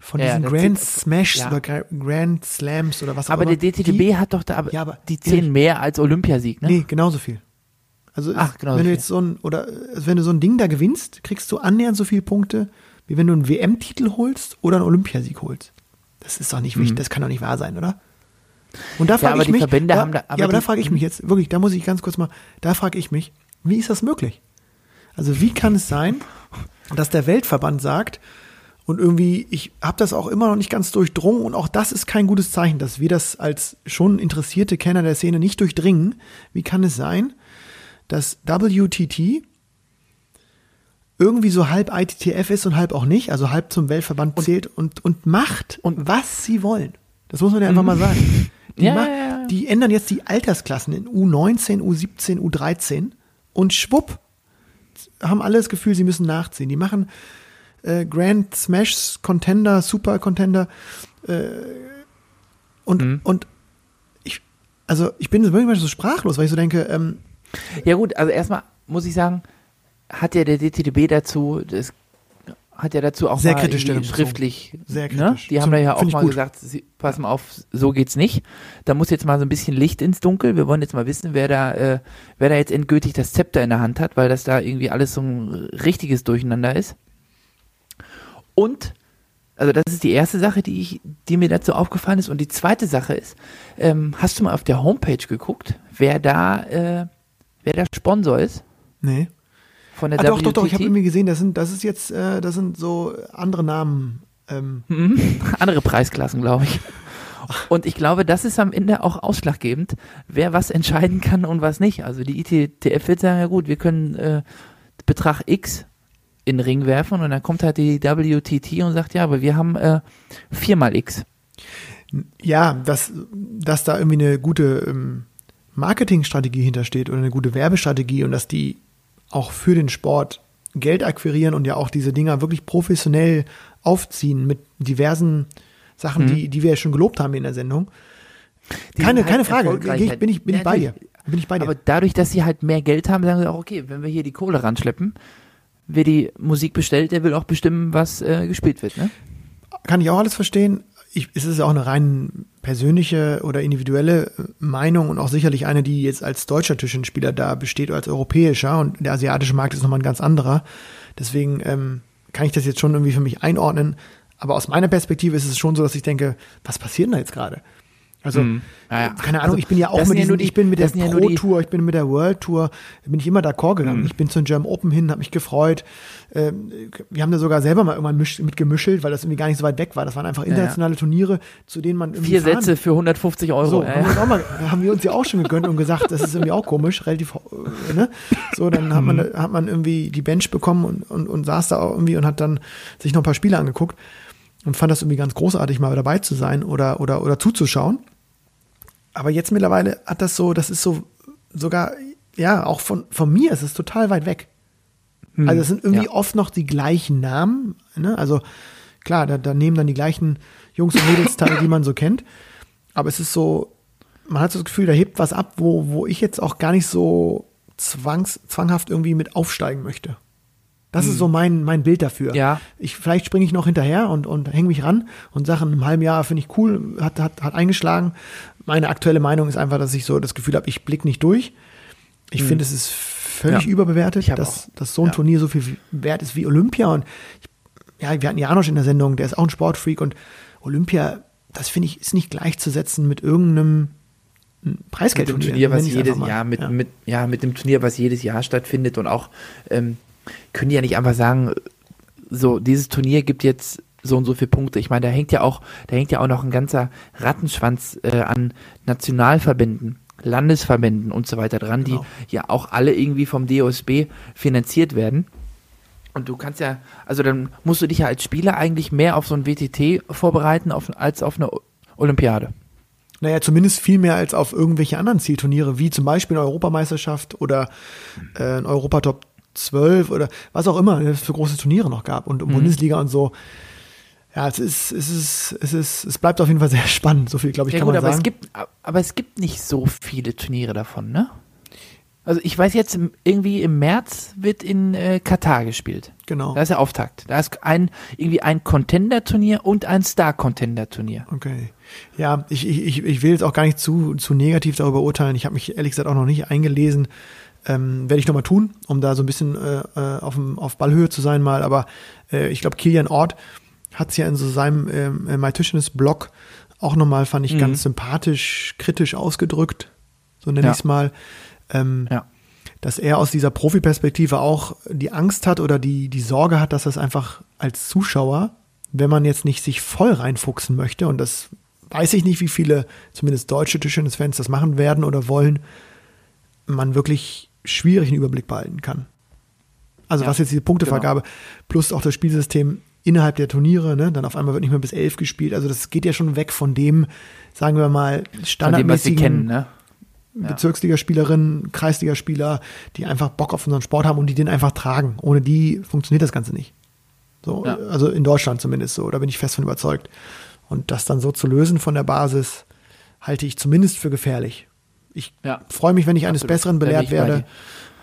Von ja, diesen Grand Smash ja. oder Grand Slams oder was auch aber immer. Aber der die, hat doch da aber, ja, aber die zehn mehr als Olympiasieg, ne? Nee, genauso viel. Also Ach, genau wenn du jetzt so ein oder also wenn du so ein Ding da gewinnst, kriegst du annähernd so viele Punkte, wie wenn du einen WM-Titel holst oder einen Olympiasieg holst. Das ist doch nicht wichtig, mhm. das kann doch nicht wahr sein, oder? Und da frage ich mich, Verbände da, haben da, ja, aber da frage ich mich jetzt wirklich, da muss ich ganz kurz mal, da frage ich mich, wie ist das möglich? Also wie kann es sein, dass der Weltverband sagt, und irgendwie, ich habe das auch immer noch nicht ganz durchdrungen und auch das ist kein gutes Zeichen, dass wir das als schon interessierte Kenner der Szene nicht durchdringen. Wie kann es sein, dass WTT irgendwie so halb ITTF ist und halb auch nicht, also halb zum Weltverband zählt und, und macht und was sie wollen. Das muss man ja einfach mhm. mal sagen. Die, ja, ja, ja. die ändern jetzt die Altersklassen in U19, U17, U13 und schwupp haben alle das Gefühl, sie müssen nachziehen. Die machen äh, Grand Smash Contender, Super Contender äh, und, mhm. und ich, also ich bin wirklich so sprachlos, weil ich so denke, ähm, ja gut, also erstmal muss ich sagen, hat ja der DTDB dazu, das hat ja dazu auch sehr mal kritisch schriftlich, sehr ne? kritisch. Ne? Die haben da ja auch mal gut. gesagt, sie, pass mal auf, so geht's nicht. Da muss jetzt mal so ein bisschen Licht ins Dunkel. Wir wollen jetzt mal wissen, wer da, äh, wer da jetzt endgültig das Zepter in der Hand hat, weil das da irgendwie alles so ein richtiges Durcheinander ist. Und also das ist die erste Sache, die ich, die mir dazu aufgefallen ist. Und die zweite Sache ist, ähm, hast du mal auf der Homepage geguckt, wer da, äh, wer der Sponsor ist? Nee von der ah, Doch, doch, doch, ich habe irgendwie gesehen, das sind, das ist jetzt, äh, das sind so andere Namen. Ähm. Mhm. andere Preisklassen, glaube ich. Und ich glaube, das ist am Ende auch ausschlaggebend, wer was entscheiden kann und was nicht. Also die ITTF wird sagen, ja gut, wir können äh, Betrag X in den Ring werfen und dann kommt halt die WTT und sagt, ja, aber wir haben äh, viermal X. Ja, dass, dass da irgendwie eine gute ähm, Marketingstrategie hintersteht oder eine gute Werbestrategie und dass die auch für den Sport Geld akquirieren und ja auch diese Dinger wirklich professionell aufziehen mit diversen Sachen, mhm. die, die wir ja schon gelobt haben in der Sendung. Die keine, halt keine Frage, ich, bin ich, bin ja, ich bei dir. Bin ich bei dir. Aber dadurch, dass sie halt mehr Geld haben, sagen sie auch, okay, wenn wir hier die Kohle ranschleppen, wer die Musik bestellt, der will auch bestimmen, was äh, gespielt wird. Ne? Kann ich auch alles verstehen. Ich, es ist auch eine rein persönliche oder individuelle Meinung und auch sicherlich eine, die jetzt als deutscher Tischtennisspieler da besteht oder als europäischer und der asiatische Markt ist nochmal ein ganz anderer. Deswegen ähm, kann ich das jetzt schon irgendwie für mich einordnen. Aber aus meiner Perspektive ist es schon so, dass ich denke, was passiert denn da jetzt gerade? Also, mhm. ja, keine Ahnung, also, ich bin ja auch mit diesen, ja die, ich bin mit der Pro Tour, ich bin mit der World Tour, bin ich immer d'accord gegangen. Mhm. Ich bin zum German Open hin, habe mich gefreut. Ähm, wir haben da sogar selber mal irgendwann mitgemischelt, weil das irgendwie gar nicht so weit weg war. Das waren einfach internationale ja, Turniere, zu denen man irgendwie Vier fahren. Sätze für 150 Euro. So, haben, wir mal, haben, wir uns ja auch schon gegönnt und gesagt, das ist irgendwie auch komisch, relativ, äh, ne? So, dann hat man, mhm. hat man irgendwie die Bench bekommen und, und, und saß da irgendwie und hat dann sich noch ein paar Spiele angeguckt und fand das irgendwie ganz großartig, mal dabei zu sein oder, oder, oder zuzuschauen. Aber jetzt mittlerweile hat das so, das ist so sogar, ja, auch von, von mir ist es total weit weg. Hm, also es sind irgendwie ja. oft noch die gleichen Namen. Ne? Also klar, da, da nehmen dann die gleichen Jungs und Mädels teil, die man so kennt. Aber es ist so, man hat so das Gefühl, da hebt was ab, wo, wo ich jetzt auch gar nicht so zwangs, zwanghaft irgendwie mit aufsteigen möchte. Das ist so mein, mein Bild dafür. Hm. Ja. Ich, vielleicht springe ich noch hinterher und, und hänge mich ran und sage, in einem halben Jahr finde ich cool, hat, hat, hat eingeschlagen. Meine aktuelle Meinung ist einfach, dass ich so das Gefühl habe, ich blicke nicht durch. Ich finde, es ist völlig Hm. Ja. überbewertet, dass, auch. dass so ein Ja. Turnier so viel wert ist wie Olympia. Und ich, ja, wir hatten Janosch in der Sendung, der ist auch ein Sportfreak und Olympia, das finde ich, ist nicht gleichzusetzen mit irgendeinem mit dem Preisgeldturnier. Turnier, was jedes. Jahr mit, ja. mit ja mit dem Turnier, was jedes Jahr stattfindet und auch ähm, können die ja nicht einfach sagen, so dieses Turnier gibt jetzt so und so viele Punkte. Ich meine, da hängt ja auch, da hängt ja auch noch ein ganzer Rattenschwanz äh, an Nationalverbänden, Landesverbänden und so weiter dran, Genau. die ja auch alle irgendwie vom DOSB finanziert werden. Und du kannst ja, also dann musst du dich ja als Spieler eigentlich mehr auf so ein WTT vorbereiten auf, als auf eine Olympiade. Naja, zumindest viel mehr als auf irgendwelche anderen Zielturniere, wie zum Beispiel eine Europameisterschaft oder äh, ein Europatop 12 oder was auch immer es für große Turniere noch gab und Bundesliga und so. Ja, es ist, es ist, es ist, es bleibt auf jeden Fall sehr spannend. So viel, glaube ich, Ja kann gut, man aber sagen. es gibt, aber es gibt nicht so viele Turniere davon, ne? Also ich weiß jetzt, irgendwie im März wird in äh, Katar gespielt. genau. Da ist der Auftakt. Da ist ein, irgendwie ein Contender-Turnier und ein Star-Contender-Turnier. Okay. Ja, ich, ich, ich- ich will jetzt auch gar nicht zu, zu negativ darüber urteilen. Ich habe mich ehrlich gesagt auch noch nicht eingelesen. Ähm, Werde ich nochmal tun, um da so ein bisschen äh, äh, auf, auf Ballhöhe zu sein mal. Aber äh, ich glaube, Kilian Ort hat es ja in so seinem ähm, äh, My Tischnis-Blog auch nochmal, fand ich, Mhm. ganz sympathisch, kritisch ausgedrückt. So nenne Ja. ich es mal. Ähm, Ja. dass er aus dieser Profiperspektive auch die Angst hat oder die, die Sorge hat, dass das einfach als Zuschauer, wenn man jetzt nicht sich voll reinfuchsen möchte, und das weiß ich nicht, wie viele, zumindest deutsche Tischtennis-Fans das machen werden oder wollen, man wirklich schwierig einen Überblick behalten kann. Also Ja, was jetzt diese Punktevergabe plus auch das Spielsystem innerhalb der Turniere, ne, dann auf einmal wird nicht mehr bis elf gespielt. Also das geht ja schon weg von dem, sagen wir mal, standardmäßigen kennen, ne? Ja. Bezirksligaspielerinnen, Kreisligaspieler, die einfach Bock auf unseren Sport haben und die den einfach tragen. Ohne die funktioniert das Ganze nicht. So, Ja. also in Deutschland zumindest so, da bin ich fest von überzeugt. Und das dann so zu lösen von der Basis, halte ich zumindest für gefährlich. Ich Ja. freue mich, wenn ich eines Absolut. Besseren belehrt werde.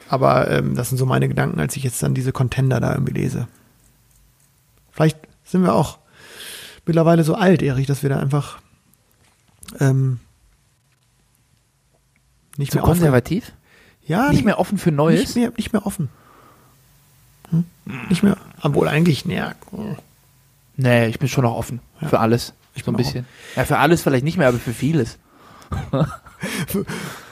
Aber ähm, das sind so meine Gedanken, als ich jetzt dann diese Contender da irgendwie lese. Vielleicht sind wir auch mittlerweile so alt, Erich, dass wir da einfach ähm, nicht Zu mehr offen, konservativ? ja, Nicht mehr offen für Neues? nicht mehr, nicht mehr offen. Hm? Nicht mehr, obwohl eigentlich, naja, Nee, ich bin schon noch offen Ja. für alles. Ich so ein bisschen. Ja, für alles vielleicht nicht mehr, aber für vieles.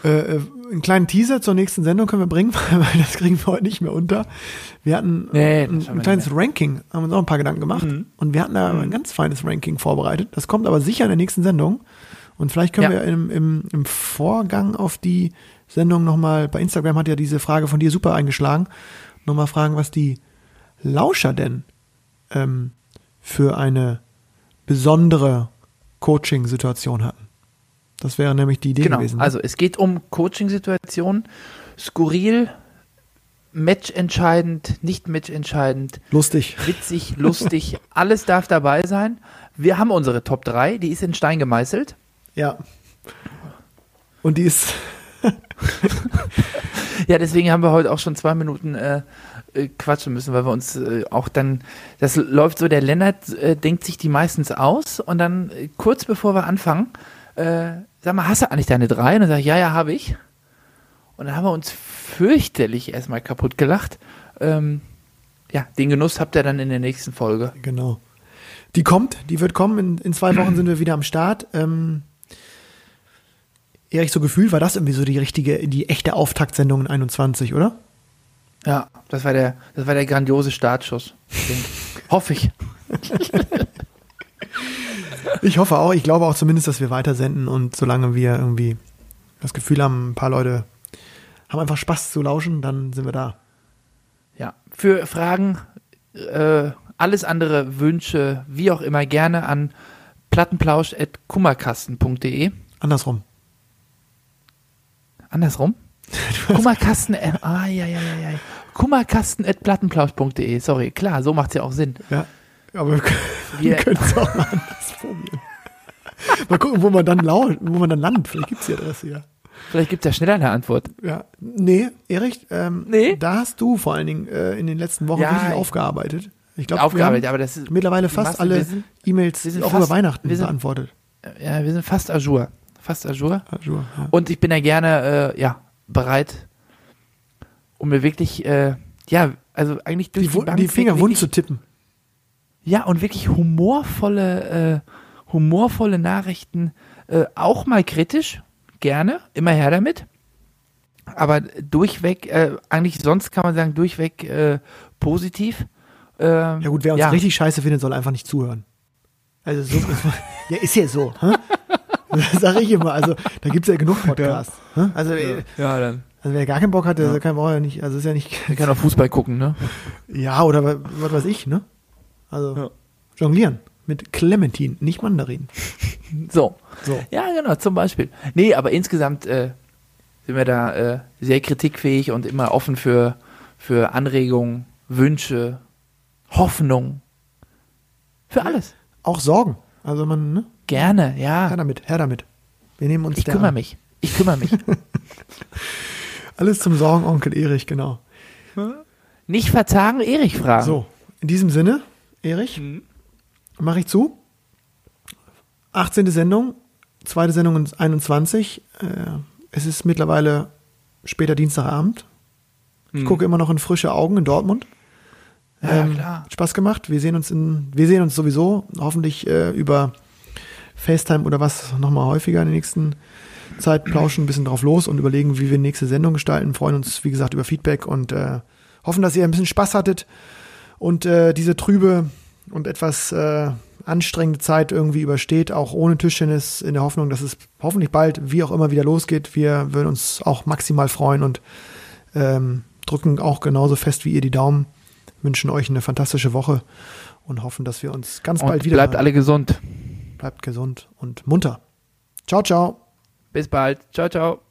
äh, äh, einen kleinen Teaser zur nächsten Sendung können wir bringen, weil das kriegen wir heute nicht mehr unter. Wir hatten Nee, äh, das ein, ein kleines. Ranking, haben uns auch ein paar Gedanken gemacht Mhm. und wir hatten da ein ganz feines Ranking vorbereitet. Das kommt aber sicher in der nächsten Sendung und vielleicht können Ja. wir im, im, im Vorgang auf die Sendung nochmal, bei Instagram hat ja diese Frage von dir super eingeschlagen, nochmal fragen, was die Lauscher denn ähm, für eine besondere Coaching-Situation hatten. Das wäre nämlich die Idee Genau. gewesen. ne? Also es geht um Coaching-Situationen. Skurril, matchentscheidend, nicht matchentscheidend, Lustig. witzig, lustig, alles darf dabei sein. Wir haben unsere Top 3, die ist in Stein gemeißelt. Ja. Und die ist, Ja, deswegen haben wir heute auch schon zwei Minuten äh, äh, quatschen müssen, weil wir uns äh, auch dann, das läuft so, der Lennart äh, denkt sich die meistens aus und dann äh, kurz bevor wir anfangen, äh, sag mal, hast du eigentlich deine drei? Und dann sag ich, ja, ja, habe ich. Und dann haben wir uns fürchterlich erstmal kaputt gelacht. Ähm, ja, den Genuss habt ihr dann in der nächsten Folge. genau. Die kommt, die wird kommen. In, in zwei Wochen sind wir wieder am Start. Ähm, Erich, so gefühlt war das irgendwie so die richtige, die echte Auftaktsendung in 21, oder? Ja, das war der, das war der grandiose Startschuss. Hoffe ich. Ich hoffe auch, ich glaube auch zumindest, dass wir weiter senden und solange wir irgendwie das Gefühl haben, ein paar Leute haben einfach Spaß zu lauschen, dann sind wir da. Ja, für Fragen, äh, alles andere Wünsche, wie auch immer, gerne an plattenplausch.kummerkasten.de. Andersrum. Andersrum? Kummerkasten, äh, ah, ja, ja, ja, ja. Kummerkasten.plattenplausch.de, sorry, klar, so macht's ja auch Sinn. Ja. Aber wir, können- wir können es auch mal anders probieren. Mal gucken, wo man dann laut, wo man dann landet. Vielleicht gibt's die Adresse ja. Vielleicht gibt es ja schneller eine Antwort. Ja. Nee, Erich, ähm, Nee? da hast du vor allen Dingen äh, in den letzten Wochen Ja, richtig ich- aufgearbeitet. Ich glaube, Aufgearbeitet, wir aber das ist mittlerweile fast alle E-Mails auch fast- über Weihnachten sind- beantwortet. Ja, wir sind fast jour. Fast jour. Also, ja. Und ich bin ja gerne, äh, ja, bereit, um mir wirklich, äh, ja, also eigentlich durch Die, die, Bank die Finger wund zu tippen. Ja, und wirklich humorvolle, äh, humorvolle Nachrichten, äh, auch mal kritisch, gerne, immer her damit. Aber durchweg, äh, eigentlich sonst kann man sagen, durchweg äh, positiv. Ähm, Ja gut, wer uns ja. richtig scheiße findet, soll einfach nicht zuhören. Also so, ja, ist ja so. Hä? Das sage ich immer. Also da gibt's ja genug Podcasts. Also, äh, Ja, dann. also wer gar keinen Bock hat, der kann auch ja nicht. Also ist ja nicht. Man kann auch Fußball gucken, ne? Ja, oder wa- was weiß ich, ne? Also Ja. jonglieren mit Clementin, nicht Mandarin. So. So. Ja, genau, zum Beispiel. Nee, aber insgesamt äh, sind wir da äh, sehr kritikfähig und immer offen für, für Anregungen, Wünsche, Hoffnung. Für alles. Auch Sorgen. Also man, ne? Gerne, Her ja. damit, her damit. Wir nehmen uns Ich kümmere an. mich. Ich kümmere mich. Alles zum Sorgen, Onkel Erich, genau. Nicht verzagen, Erich fragen. So, in diesem Sinne, Erich, mache ich zu. 18. Sendung, zweite Sendung in 21. Äh, es ist mittlerweile später Dienstagabend. Ich gucke immer noch in frische Augen in Dortmund. Ja, Ähm, klar. Spaß gemacht. Wir sehen uns in, wir sehen uns sowieso hoffentlich äh, über FaceTime oder was nochmal häufiger in der nächsten Zeit plauschen ein bisschen drauf los und überlegen, wie wir nächste Sendung gestalten. Freuen uns, wie gesagt, über Feedback und äh, hoffen, dass ihr ein bisschen Spaß hattet und äh, diese trübe und etwas äh, anstrengende Zeit irgendwie übersteht, auch ohne Tischtennis, in der Hoffnung, dass es hoffentlich bald, wie auch immer, wieder losgeht. Wir würden uns auch maximal freuen und ähm, drücken auch genauso fest wie ihr die Daumen, wünschen euch eine fantastische Woche und hoffen, dass wir uns ganz Und bald wieder bleibt alle gesund. bleibt gesund und munter. Ciao, ciao. Bis bald. Ciao, ciao.